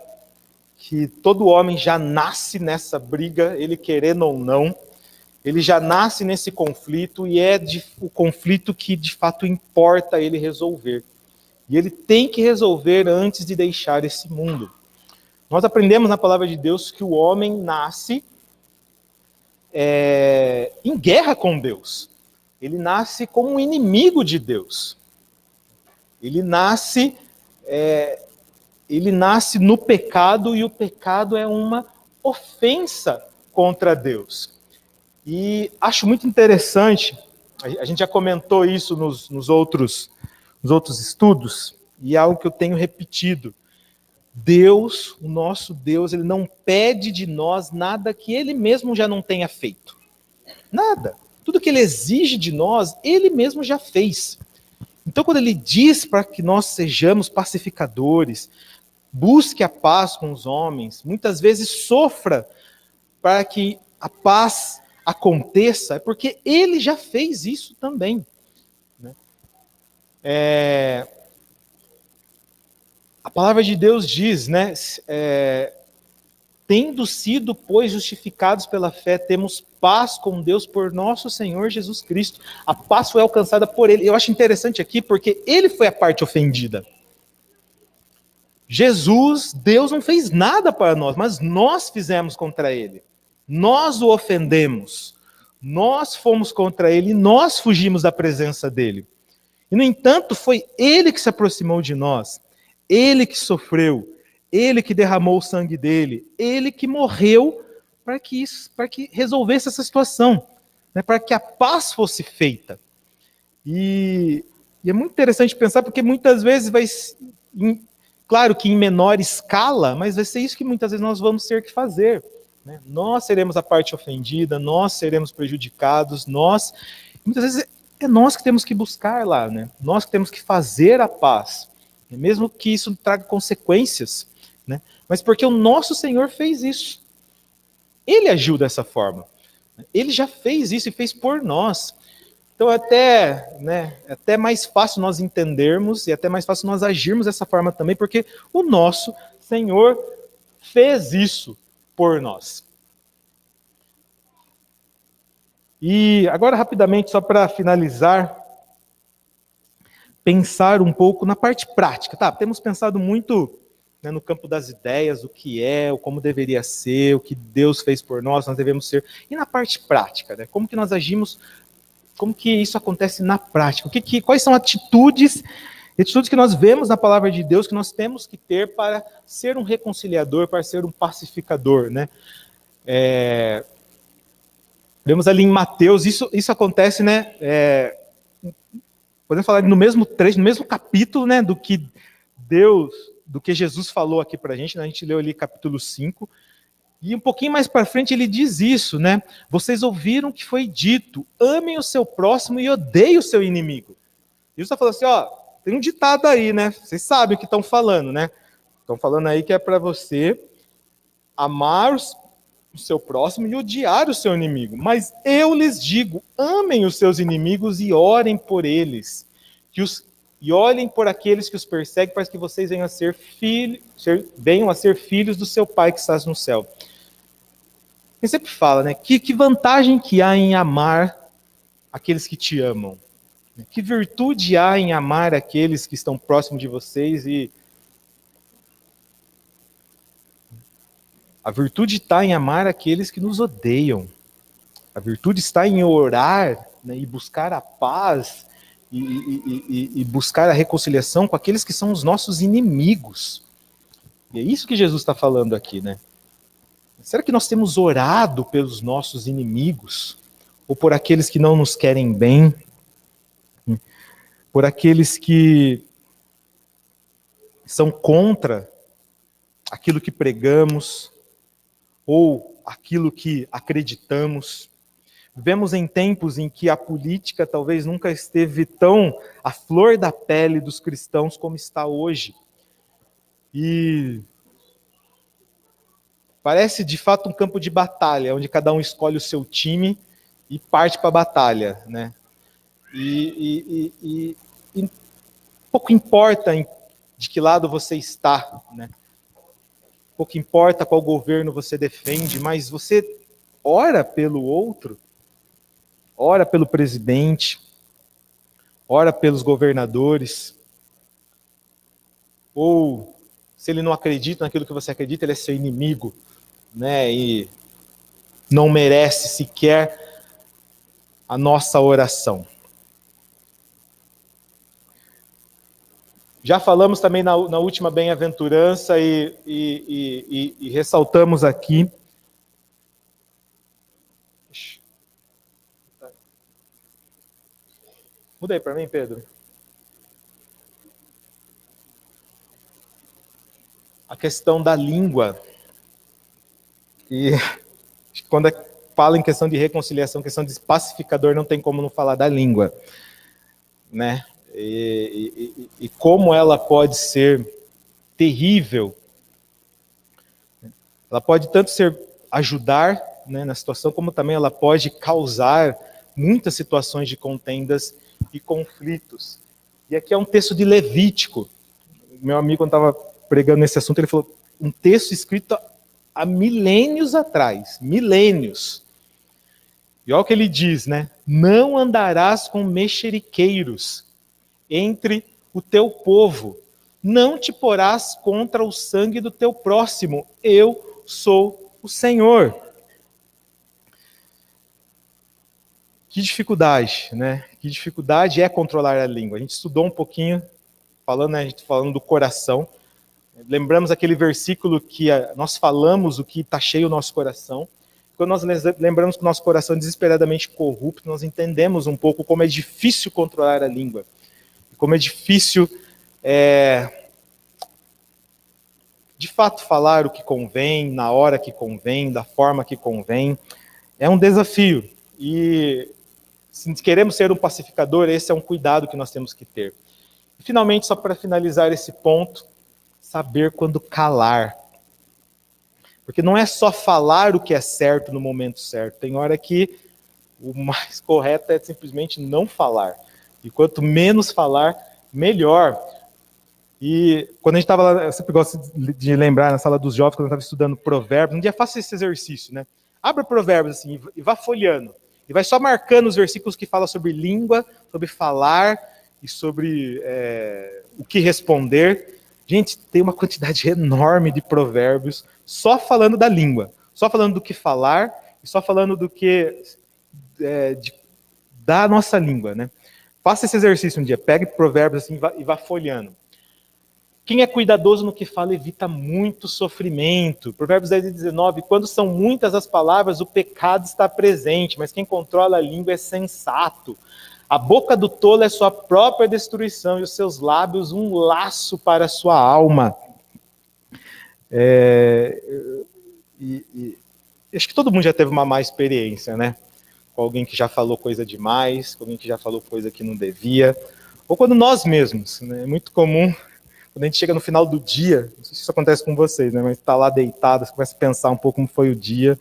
que todo homem já nasce nessa briga, ele querendo ou não, ele já nasce nesse conflito e é de, o conflito que de fato importa ele resolver. E ele tem que resolver antes de deixar esse mundo. Nós aprendemos na palavra de Deus que o homem nasce é, em guerra com Deus. Ele nasce como um inimigo de Deus. Ele nasce, é, ele nasce no pecado e o pecado é uma ofensa contra Deus. E acho muito interessante, a gente já comentou isso nos, nos outros, nos outros estudos, e é algo que eu tenho repetido. Deus, o nosso Deus, ele não pede de nós nada que ele mesmo já não tenha feito. Nada. Tudo que ele exige de nós, ele mesmo já fez. Então, quando ele diz para que nós sejamos pacificadores, busque a paz com os homens, muitas vezes sofra para que a paz aconteça, é porque ele já fez isso também. Né? É, a palavra de Deus diz, né? É, Tendo sido, pois, justificados pela fé, temos paz com Deus por nosso Senhor Jesus Cristo. A paz foi alcançada por Ele. Eu acho interessante aqui porque Ele foi a parte ofendida. Jesus, Deus não fez nada para nós, mas nós fizemos contra Ele. Nós o ofendemos. Nós fomos contra ele, nós fugimos da presença dele. E, no entanto, foi ele que se aproximou de nós, ele que sofreu, ele que derramou o sangue dele, ele que morreu para que, isso, para que resolvesse essa situação, né, para que a paz fosse feita. E, e, é muito interessante pensar, porque muitas vezes vai. Em, claro que em menor escala, mas vai ser isso que muitas vezes nós vamos ter que fazer. Né? Nós seremos a parte ofendida, nós seremos prejudicados, nós. Muitas vezes é nós que temos que buscar lá, né? Nós que temos que fazer a paz, mesmo que isso traga consequências, né? Mas porque o nosso Senhor fez isso. Ele agiu dessa forma. Ele já fez isso e fez por nós. Então, é até, né, é até mais fácil nós entendermos e até mais fácil nós agirmos dessa forma também, porque o nosso Senhor fez isso por nós. E agora, rapidamente, só para finalizar, pensar um pouco na parte prática. Tá, temos pensado muito né, no campo das ideias, o que é, o como deveria ser, o que Deus fez por nós, nós devemos ser. E na parte prática, né, como que nós agimos, como que isso acontece na prática? O que, que, quais são atitudes, atitudes que nós vemos na palavra de Deus que nós temos que ter para ser um reconciliador, para ser um pacificador, né? É, Vemos ali em Mateus, isso, isso acontece, né? É, podemos falar no mesmo trecho, no mesmo capítulo, né? Do que Deus, do que Jesus falou aqui para a gente, né, a gente leu ali capítulo 5. E um pouquinho mais para frente ele diz isso, né? Vocês ouviram que foi dito: amem o seu próximo e odeiem o seu inimigo. Jesus está falando assim: ó, tem um ditado aí, né? Vocês sabem o que estão falando, né? Estão falando aí que é para você amar os, o seu próximo e odiar o seu inimigo. Mas eu lhes digo: amem os seus inimigos e orem por eles, que os, e olhem por aqueles que os perseguem, para que vocês venham a ser, filho, ser, venham a ser filhos do seu Pai que estás no céu. Ele sempre fala, né? Que, que vantagem que há em amar aqueles que te amam? Que virtude há em amar aqueles que estão próximos de vocês e A virtude está em amar aqueles que nos odeiam. A virtude está em orar né, e buscar a paz e, e, e, e, buscar a reconciliação com aqueles que são os nossos inimigos. E é isso que Jesus está falando aqui, né? Será que nós temos orado pelos nossos inimigos? Ou por aqueles que não nos querem bem? Por aqueles que são contra aquilo que pregamos? Ou aquilo que acreditamos. Vivemos em tempos em que a política talvez nunca esteve tão à flor da pele dos cristãos como está hoje. E parece de fato um campo de batalha, onde cada um escolhe o seu time e parte para a batalha, né? E, e, e, e, pouco importa de que lado você está, né? Pouco importa qual governo você defende, mas você ora pelo outro, ora pelo presidente, ora pelos governadores, ou se ele não acredita naquilo que você acredita, ele é seu inimigo, né? E não merece sequer a nossa oração. Já falamos também na, na última bem-aventurança e, e, e, e, ressaltamos aqui. Muda aí para mim, Pedro. A questão da língua. E quando é, fala em questão de reconciliação, questão de pacificador, não tem como não falar da língua. Né? E, e, e como ela pode ser terrível. Ela pode tanto ser ajudar né, na situação, como também ela pode causar muitas situações de contendas e conflitos. E aqui é um texto de Levítico. Meu amigo, quando estava pregando nesse assunto, ele falou: um texto escrito há milênios atrás milênios. E olha o que ele diz, né? Não andarás com mexeriqueiros, entre o teu povo. Não te porás contra o sangue do teu próximo. Eu sou o Senhor. Que dificuldade, né? Que dificuldade é controlar a língua. A gente estudou um pouquinho, falando, né, a gente falando do coração. Lembramos aquele versículo que ah, nós falamos o que está cheio o nosso coração. Quando nós lembramos que o nosso coração é desesperadamente corrupto, nós entendemos um pouco como é difícil controlar a língua. Como é difícil, é, de fato, falar o que convém, na hora que convém, da forma que convém. É um desafio. E se queremos ser um pacificador, esse é um cuidado que nós temos que ter. E, finalmente, só para finalizar esse ponto, saber quando calar. Porque não é só falar o que é certo no momento certo. Tem hora que o mais correto é simplesmente não falar. E quanto menos falar, melhor. E quando a gente estava lá, eu sempre gosto de lembrar na sala dos jovens, quando eu estava estudando provérbios, um dia faça esse exercício, né? Abra provérbios assim e vá folhando. E vai só marcando os versículos que falam sobre língua, sobre falar e sobre é, o que responder. Gente, tem uma quantidade enorme de provérbios só falando da língua, só falando do que falar e só falando do que é, de, da nossa língua, né? Faça esse exercício um dia, pegue provérbios assim e vá, folhando. Quem é cuidadoso no que fala evita muito sofrimento. Provérbios 10 e 19. Quando são muitas as palavras, o pecado está presente, mas quem controla a língua é sensato. A boca do tolo é sua própria destruição e os seus lábios um laço para a sua alma. É, e, e, acho que todo mundo já teve uma má experiência, né? Com alguém que já falou coisa demais, com alguém que já falou coisa que não devia, ou quando nós mesmos. Né? É muito comum quando a gente chega no final do dia, não sei se isso acontece com vocês, né, mas está lá deitado, você começa a pensar um pouco como foi o dia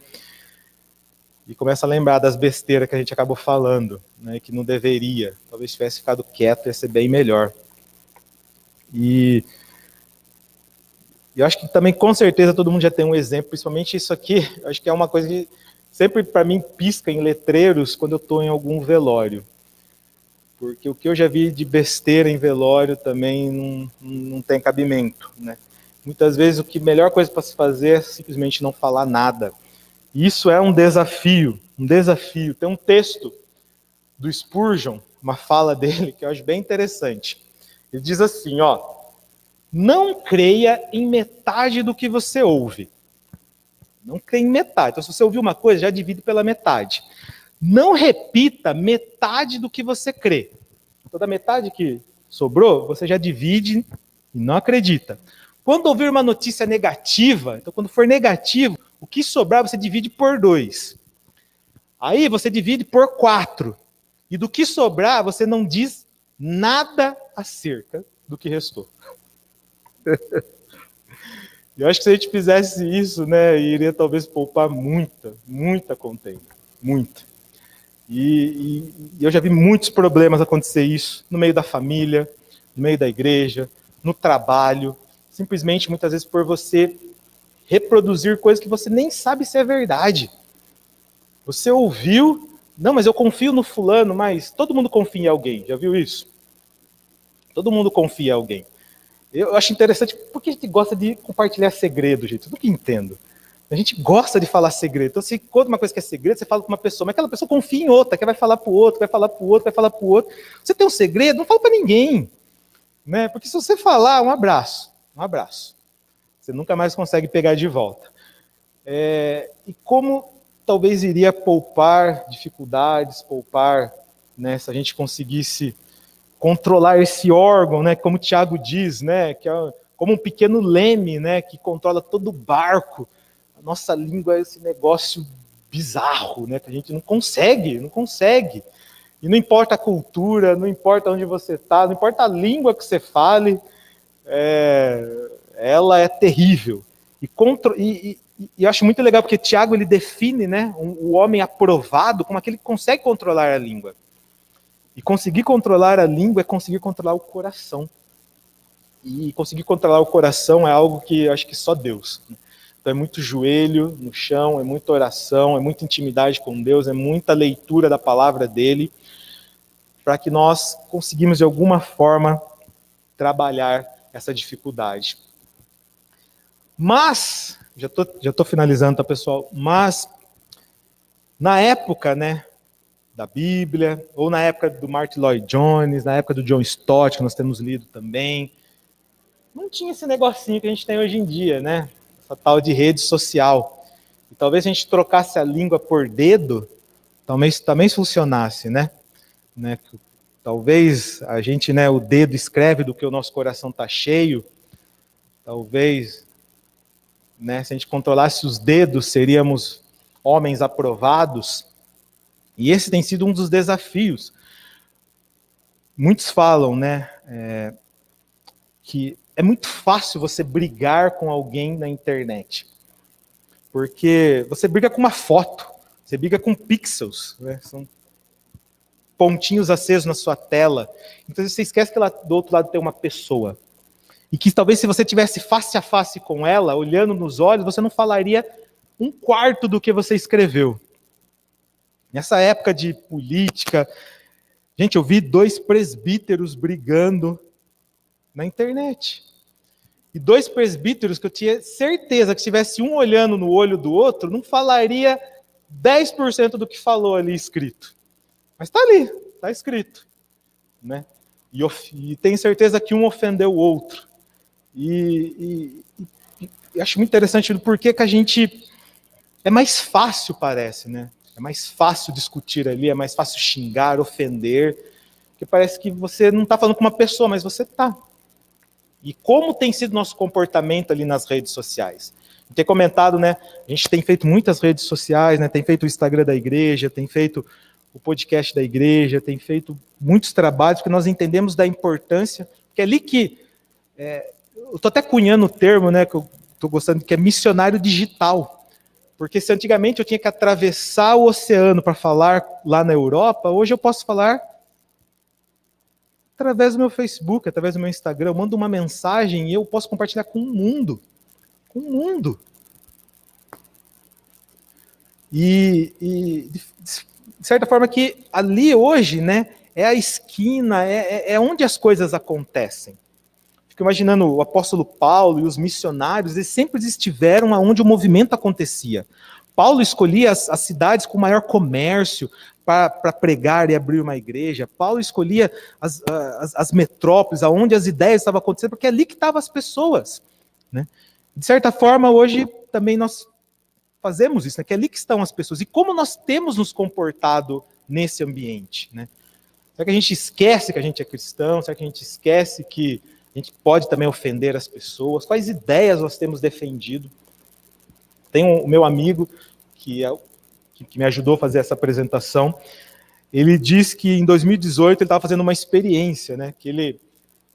e começa a lembrar das besteiras que a gente acabou falando, né, que não deveria. Talvez tivesse ficado quieto, ia ser bem melhor. E eu acho que também, com certeza, todo mundo já tem um exemplo, principalmente isso aqui, acho que é uma coisa que sempre para mim pisca em letreiros quando eu estou em algum velório porque o que eu já vi de besteira em velório também não, não tem cabimento, né? Muitas vezes o que melhor coisa para se fazer é simplesmente não falar nada. Isso é um desafio, um desafio. Tem um texto do Spurgeon, uma fala dele que eu acho bem interessante. Ele diz assim, ó: Não creia em metade do que você ouve. Não creia em metade. Então, se você ouviu uma coisa, já divide pela metade. Não repita metade do que você crê. Toda metade que sobrou, você já divide e não acredita. Quando ouvir uma notícia negativa, então quando for negativo, o que sobrar você divide por dois. Aí você divide por quatro. E do que sobrar, você não diz nada acerca do que restou. Eu acho que se a gente fizesse isso, né, iria talvez poupar muita, muita contenda. Muita. E, e, eu já vi muitos problemas acontecer isso no meio da família, no meio da igreja, no trabalho, simplesmente muitas vezes por você reproduzir coisas que você nem sabe se é verdade. Você ouviu, não, mas eu confio no fulano, mas todo mundo confia em alguém, já viu isso? Todo mundo confia em alguém. Eu acho interessante, porque a gente gosta de compartilhar segredo, gente, eu nunca entendo. A gente gosta de falar segredo. Então, se conta uma coisa que é segredo, você fala com uma pessoa, mas aquela pessoa confia em outra, que vai falar para o outro, vai falar para o outro, vai falar para o outro. Você tem um segredo, não fala para ninguém. Né? Porque se você falar, um abraço, um abraço. Você nunca mais consegue pegar de volta. É, e como talvez iria poupar dificuldades, poupar, né, se a gente conseguisse controlar esse órgão, né, como o Tiago diz, né, que é como um pequeno leme, né, que controla todo o barco a nossa língua é esse negócio bizarro, né? Que a gente não consegue, não consegue. E não importa a cultura, não importa onde você está, não importa a língua que você fale, é, ela é terrível. E, contra, e, e, e, eu acho muito legal porque Tiago ele define, né, um, o homem aprovado como aquele que consegue controlar a língua. E conseguir controlar a língua é conseguir controlar o coração. E conseguir controlar o coração é algo que acho que só Deus. Né? Então é muito joelho no chão, é muita oração, é muita intimidade com Deus, é muita leitura da palavra dele, para que nós conseguimos de alguma forma trabalhar essa dificuldade. Mas, já estou já finalizando, tá, pessoal? Mas, na época, né, da Bíblia, ou na época do Martin Lloyd Jones, na época do John Stott, que nós temos lido também. Não tinha esse negocinho que a gente tem hoje em dia, né? Essa tal de rede social. E talvez a gente trocasse a língua por dedo, talvez também funcionasse, né? né? Talvez a gente, né, o dedo escreve do que o nosso coração está cheio. Talvez, né, se a gente controlasse os dedos, seríamos homens aprovados. E esse tem sido um dos desafios. Muitos falam, né, é, que é muito fácil você brigar com alguém na internet. Porque você briga com uma foto, você briga com pixels, né? São pontinhos acesos na sua tela. Então você esquece que lá do outro lado tem uma pessoa. E que talvez se você tivesse face a face com ela, olhando nos olhos, você não falaria um quarto do que você escreveu. Nessa época de política, gente, eu vi dois presbíteros brigando na internet. E dois presbíteros que eu tinha certeza que se tivesse um olhando no olho do outro, não falaria 10% do que falou ali escrito. Mas está ali, está escrito. Né? E, e tenho certeza que um ofendeu o outro. E, e, e acho muito interessante o porquê que a gente. É mais fácil, parece, né? É mais fácil discutir ali, é mais fácil xingar, ofender, porque parece que você não está falando com uma pessoa, mas você está. E como tem sido nosso comportamento ali nas redes sociais? Ter comentado, né? A gente tem feito muitas redes sociais, né? Tem feito o Instagram da igreja, tem feito o podcast da igreja, tem feito muitos trabalhos, porque nós entendemos da importância, que é ali que. É, eu estou até cunhando o termo, né, que eu estou gostando, que é missionário digital. Porque se antigamente eu tinha que atravessar o oceano para falar lá na Europa, hoje eu posso falar através do meu Facebook, através do meu Instagram. Eu mando uma mensagem e eu posso compartilhar com o mundo. Com o mundo. E, e de certa forma, que ali hoje, né, é a esquina, é, é, é onde as coisas acontecem. Fico imaginando o apóstolo Paulo e os missionários, eles sempre estiveram onde o movimento acontecia. Paulo escolhia as, as cidades com maior comércio para pregar e abrir uma igreja. Paulo escolhia as, as, as metrópoles, aonde as ideias estavam acontecendo, porque é ali que estavam as pessoas. Né? De certa forma, hoje também nós fazemos isso, né? que é ali que estão as pessoas. E como nós temos nos comportado nesse ambiente? Né? Será que a gente esquece que a gente é cristão? Será que a gente esquece que a gente pode também ofender as pessoas? Quais ideias nós temos defendido? Tem um, o meu amigo, que, é, que, que me ajudou a fazer essa apresentação, ele disse que em 2018 ele estava fazendo uma experiência, né? Que ele,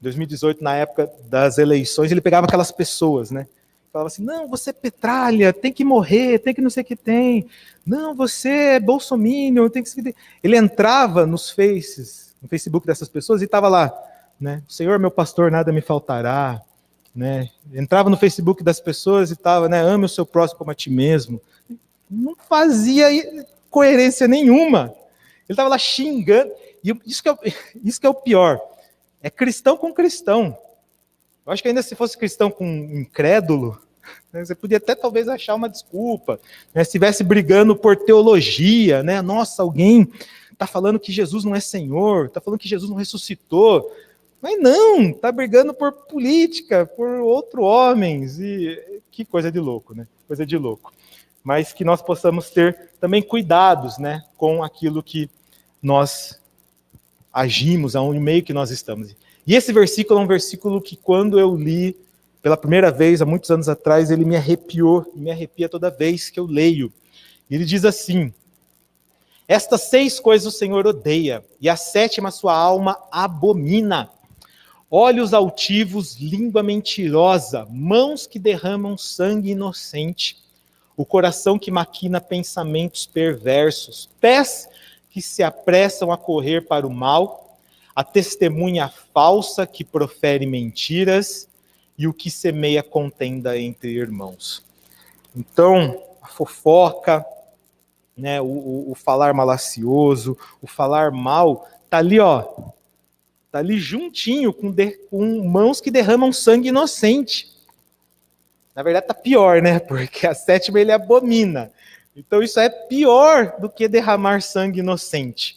em 2018, na época das eleições, ele pegava aquelas pessoas, né? falava assim: não, você é petralha, tem que morrer, tem que não sei o que tem. Não, você é bolsominion, tem que. Ele entrava nos faces, no Facebook dessas pessoas e estava lá, né? Senhor, meu pastor, nada me faltará. Né? Entrava no Facebook das pessoas e estava, né? Ame o seu próximo como a ti mesmo. Não fazia coerência nenhuma. Ele estava lá xingando. E isso que, é, isso que é o pior. É cristão com cristão. Eu acho que ainda se fosse cristão com incrédulo, né, você podia até talvez achar uma desculpa. Né, se estivesse brigando por teologia, né? Nossa, alguém está falando que Jesus não é Senhor, está falando que Jesus não ressuscitou. Mas não, está brigando por política, por outros homens. E que coisa de louco, né? Coisa de louco. Mas que nós possamos ter também cuidados, né, com aquilo que nós agimos, ao meio que nós estamos. E esse versículo é um versículo que, quando eu li pela primeira vez, há muitos anos atrás, ele me arrepiou, me arrepia toda vez que eu leio. Ele diz assim: Estas seis coisas o Senhor odeia, e a sétima sua alma abomina. Olhos altivos, língua mentirosa, mãos que derramam sangue inocente, o coração que maquina pensamentos perversos, pés que se apressam a correr para o mal, a testemunha falsa que profere mentiras. E o que semeia contenda entre irmãos. Então, a fofoca, né, o, o, o falar malacioso, o falar mal, tá ali, ó, tá ali juntinho com, de, com mãos que derramam sangue inocente. Na verdade, tá pior, né? Porque a sétima ele abomina. Então isso é pior do que derramar sangue inocente.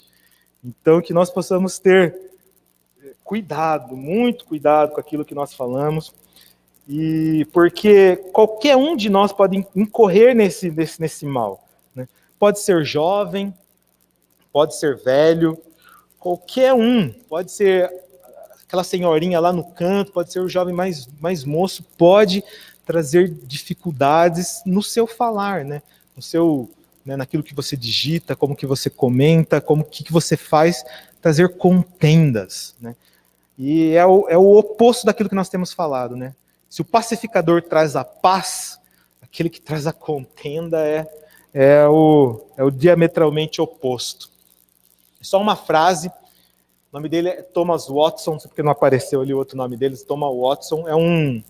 Então que nós possamos ter cuidado, muito cuidado com aquilo que nós falamos. E porque qualquer um de nós pode incorrer nesse, nesse, nesse mal. Né? Pode ser jovem, pode ser velho, qualquer um, pode ser aquela senhorinha lá no canto, pode ser o jovem mais, mais moço, pode trazer dificuldades no seu falar, né? no seu, né, naquilo que você digita, como que você comenta, como que, que você faz, trazer contendas. Né? E é o, é o oposto daquilo que nós temos falado, né? Se o pacificador traz a paz, aquele que traz a contenda é, é, o, é o diametralmente oposto. Só uma frase, o nome dele é Thomas Watson, não sei porque não apareceu ali o outro nome dele, Thomas Watson, é um,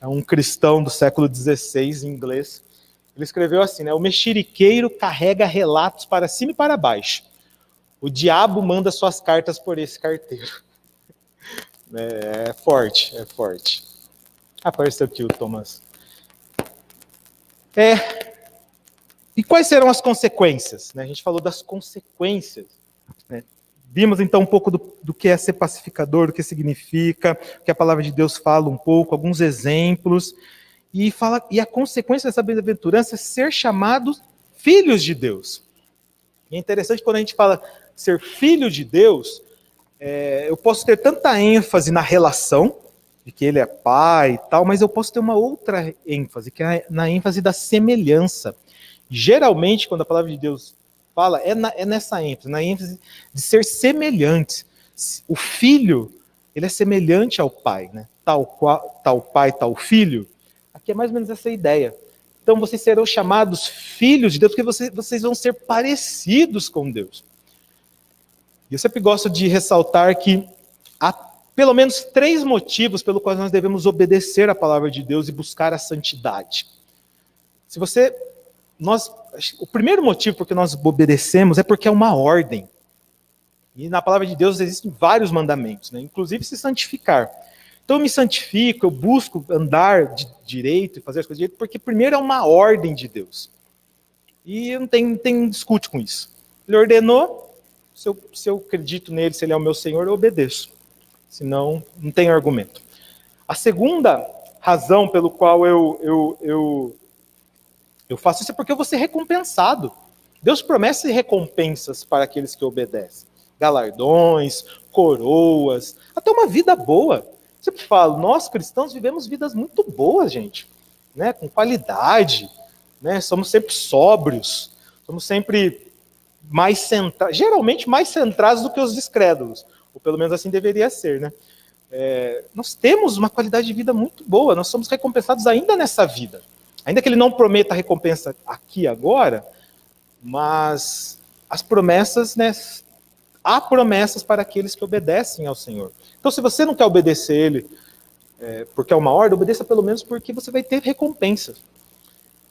é um cristão do século XVI, em inglês. Ele escreveu assim, né, o mexeriqueiro carrega relatos para cima e para baixo. O diabo manda suas cartas por esse carteiro. É, é forte, é forte. Apareceu aqui o Thomas. É, e quais serão as consequências? Né? A gente falou das consequências. Né? Vimos então um pouco do, do, que é ser pacificador, do que significa, o que a palavra de Deus fala um pouco, alguns exemplos. E, fala, e a consequência dessa bem-aventurança é ser chamados filhos de Deus. E é interessante quando a gente fala ser filho de Deus, é, eu posso ter tanta ênfase na relação, de que ele é pai e tal, mas eu posso ter uma outra ênfase, que é na ênfase da semelhança. Geralmente, quando a palavra de Deus fala, é, na, é nessa ênfase, na ênfase de ser semelhante. O filho, ele é semelhante ao pai, né? Tal, qual, tal pai, tal filho. Aqui é mais ou menos essa ideia. Então vocês serão chamados filhos de Deus, porque vocês, vocês vão ser parecidos com Deus. E eu sempre gosto de ressaltar que há pelo menos três motivos pelo quais nós devemos obedecer a palavra de Deus e buscar a santidade. Se você nós o primeiro motivo por que nós obedecemos é porque é uma ordem. E na palavra de Deus existem vários mandamentos, né? inclusive se santificar. Então eu me santifico, eu busco andar de direito e fazer as coisas direito, porque primeiro é uma ordem de Deus. E não tem, tem discute com isso. Ele ordenou, se eu, se eu acredito nele, se ele é o meu Senhor, eu obedeço. Senão, não tem argumento. A segunda razão pelo qual eu, eu, eu, eu faço isso é porque eu vou ser recompensado. Deus promete recompensas para aqueles que obedecem. Galardões, coroas, até uma vida boa. Sempre falo, nós cristãos vivemos vidas muito boas, gente, né? com qualidade, né? somos sempre sóbrios, somos sempre mais centrados, geralmente mais centrados do que os descrédulos, ou pelo menos assim deveria ser, né? É, nós temos uma qualidade de vida muito boa, nós somos recompensados ainda nessa vida. Ainda que ele não prometa a recompensa aqui agora, mas as promessas, né, há promessas para aqueles que obedecem ao Senhor. Então, se você não quer obedecer ele é, porque é uma ordem, obedeça pelo menos porque você vai ter recompensas.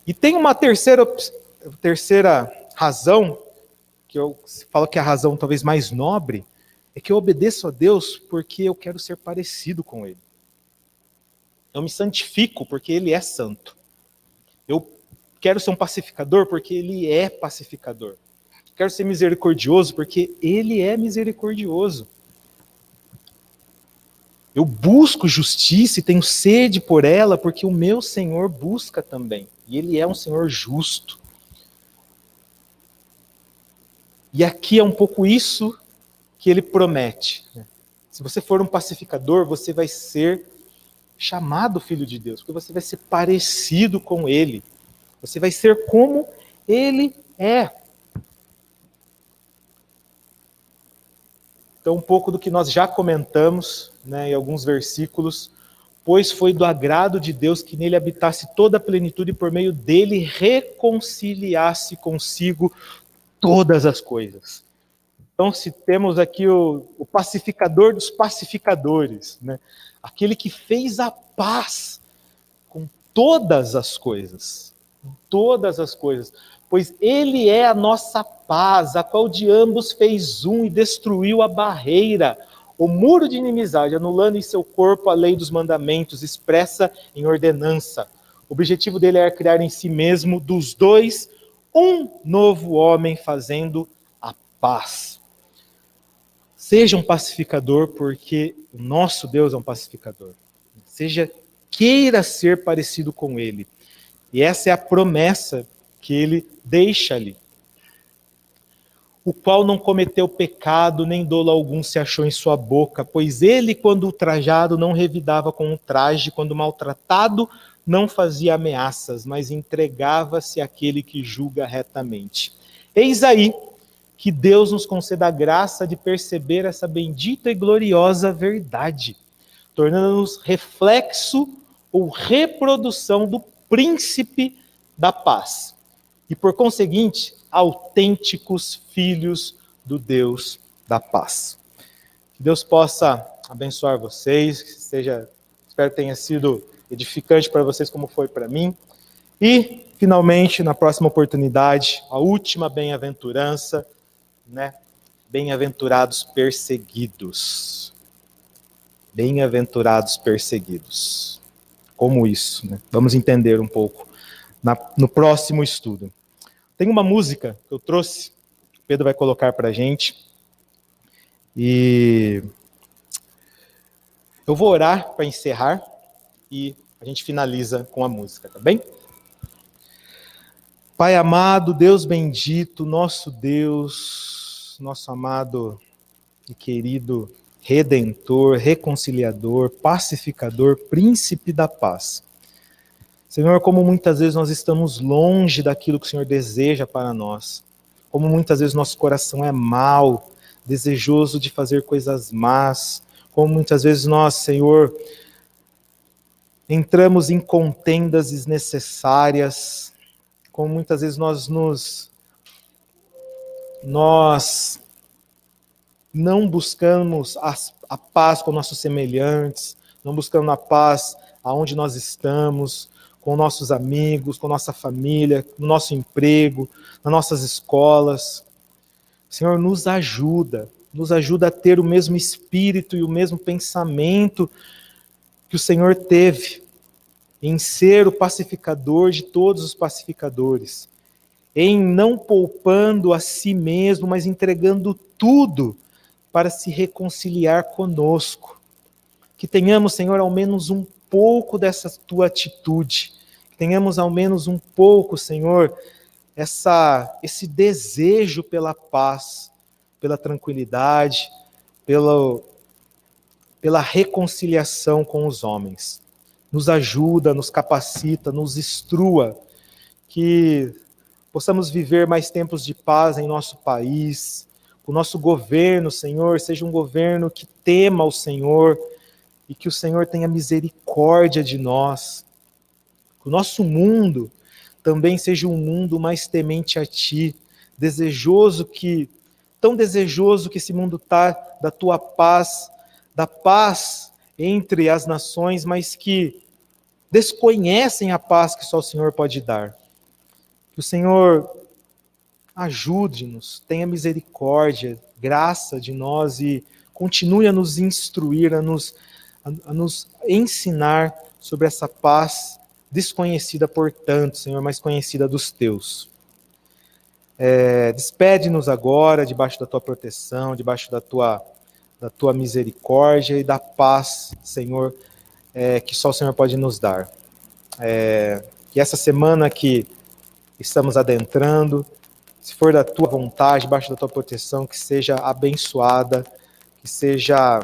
E tem uma terceira, terceira razão que eu falo que é a razão talvez mais nobre, é que eu obedeço a Deus porque eu quero ser parecido com Ele. Eu me santifico porque Ele é santo. Quero ser um pacificador porque Ele é pacificador. Quero ser misericordioso porque Ele é misericordioso. Eu busco justiça e tenho sede por ela porque o meu Senhor busca também. E Ele é um Senhor justo. E aqui é um pouco isso que ele promete. Né? Se você for um pacificador, você vai ser chamado filho de Deus, porque você vai ser parecido com ele. Você vai ser como ele é. Então, um pouco do que nós já comentamos né, em alguns versículos. Pois foi do agrado de Deus que nele habitasse toda a plenitude e por meio dele reconciliasse consigo todas as coisas. Então, se temos aqui o, o pacificador dos pacificadores, né? aquele que fez a paz com todas as coisas, todas as coisas, pois ele é a nossa paz, a qual de ambos fez um e destruiu a barreira, o muro de inimizade, anulando em seu corpo a lei dos mandamentos expressa em ordenança. O objetivo dele é criar em si mesmo dos dois um novo homem fazendo a paz. Seja um pacificador, porque o nosso Deus é um pacificador. Seja, queira ser parecido com ele. E essa é a promessa que ele deixa ali. O qual não cometeu pecado, nem dolo algum se achou em sua boca, pois ele, quando ultrajado, não revidava com um traje, quando maltratado, não fazia ameaças, mas entregava-se àquele que julga retamente. Eis aí que Deus nos conceda a graça de perceber essa bendita e gloriosa verdade, tornando-nos reflexo ou reprodução do príncipe da paz. E por conseguinte, autênticos filhos do Deus da paz. Que Deus possa abençoar vocês, que seja, espero que tenha sido edificante para vocês como foi para mim. E, finalmente, na próxima oportunidade, a última bem-aventurança, né? Bem-aventurados perseguidos. Bem-aventurados perseguidos. Como isso? Né? Vamos entender um pouco na, no próximo estudo. Tem uma música que eu trouxe, o Pedro vai colocar para gente. E eu vou orar para encerrar e a gente finaliza com a música, tá bem? Pai amado, Deus bendito, nosso Deus, nosso amado e querido redentor, reconciliador, pacificador, príncipe da paz. Senhor, como muitas vezes nós estamos longe daquilo que o Senhor deseja para nós, como muitas vezes nosso coração é mau, desejoso de fazer coisas más, como muitas vezes nós, Senhor, entramos em contendas desnecessárias, como muitas vezes nós nos nós não buscamos a, a paz com nossos semelhantes, não buscamos a paz aonde nós estamos, com nossos amigos, com nossa família, no nosso emprego, nas nossas escolas. Senhor, nos ajuda, nos ajuda a ter o mesmo espírito e o mesmo pensamento que o Senhor teve em ser o pacificador de todos os pacificadores, em não poupando a si mesmo, mas entregando tudo para se reconciliar conosco. Que tenhamos, Senhor, ao menos um pouco dessa tua atitude, que tenhamos ao menos um pouco, Senhor, essa esse desejo pela paz, pela tranquilidade, pela pela reconciliação com os homens. Nos ajuda, nos capacita, nos instrua, que possamos viver mais tempos de paz em nosso país, o nosso governo, Senhor, seja um governo que tema o Senhor e que o Senhor tenha misericórdia de nós. Que o nosso mundo também seja um mundo mais temente a Ti, desejoso que tão desejoso que esse mundo está da tua paz, da paz entre as nações, mas que desconhecem a paz que só o Senhor pode dar. Que o Senhor ajude-nos, tenha misericórdia, graça de nós e continue a nos instruir, a nos, a, a nos ensinar sobre essa paz desconhecida por tanto, Senhor, mas conhecida dos teus. É, Despede-nos agora debaixo da tua proteção, debaixo da tua, da tua misericórdia e da paz, Senhor, é, que só o Senhor pode nos dar. É, que essa semana que estamos adentrando, se for da tua vontade, debaixo da tua proteção, que seja abençoada, que seja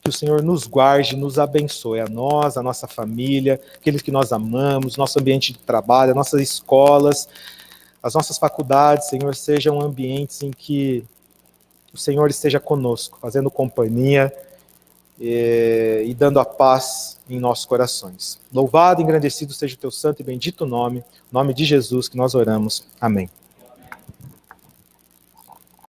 que o Senhor nos guarde, nos abençoe, a nós, a nossa família, aqueles que nós amamos, nosso ambiente de trabalho, nossas escolas, as nossas faculdades, Senhor, sejam ambientes em que o Senhor esteja conosco, fazendo companhia e, e dando a paz em nossos corações. Louvado e engrandecido seja o teu santo e bendito nome, nome de Jesus que nós oramos. Amém.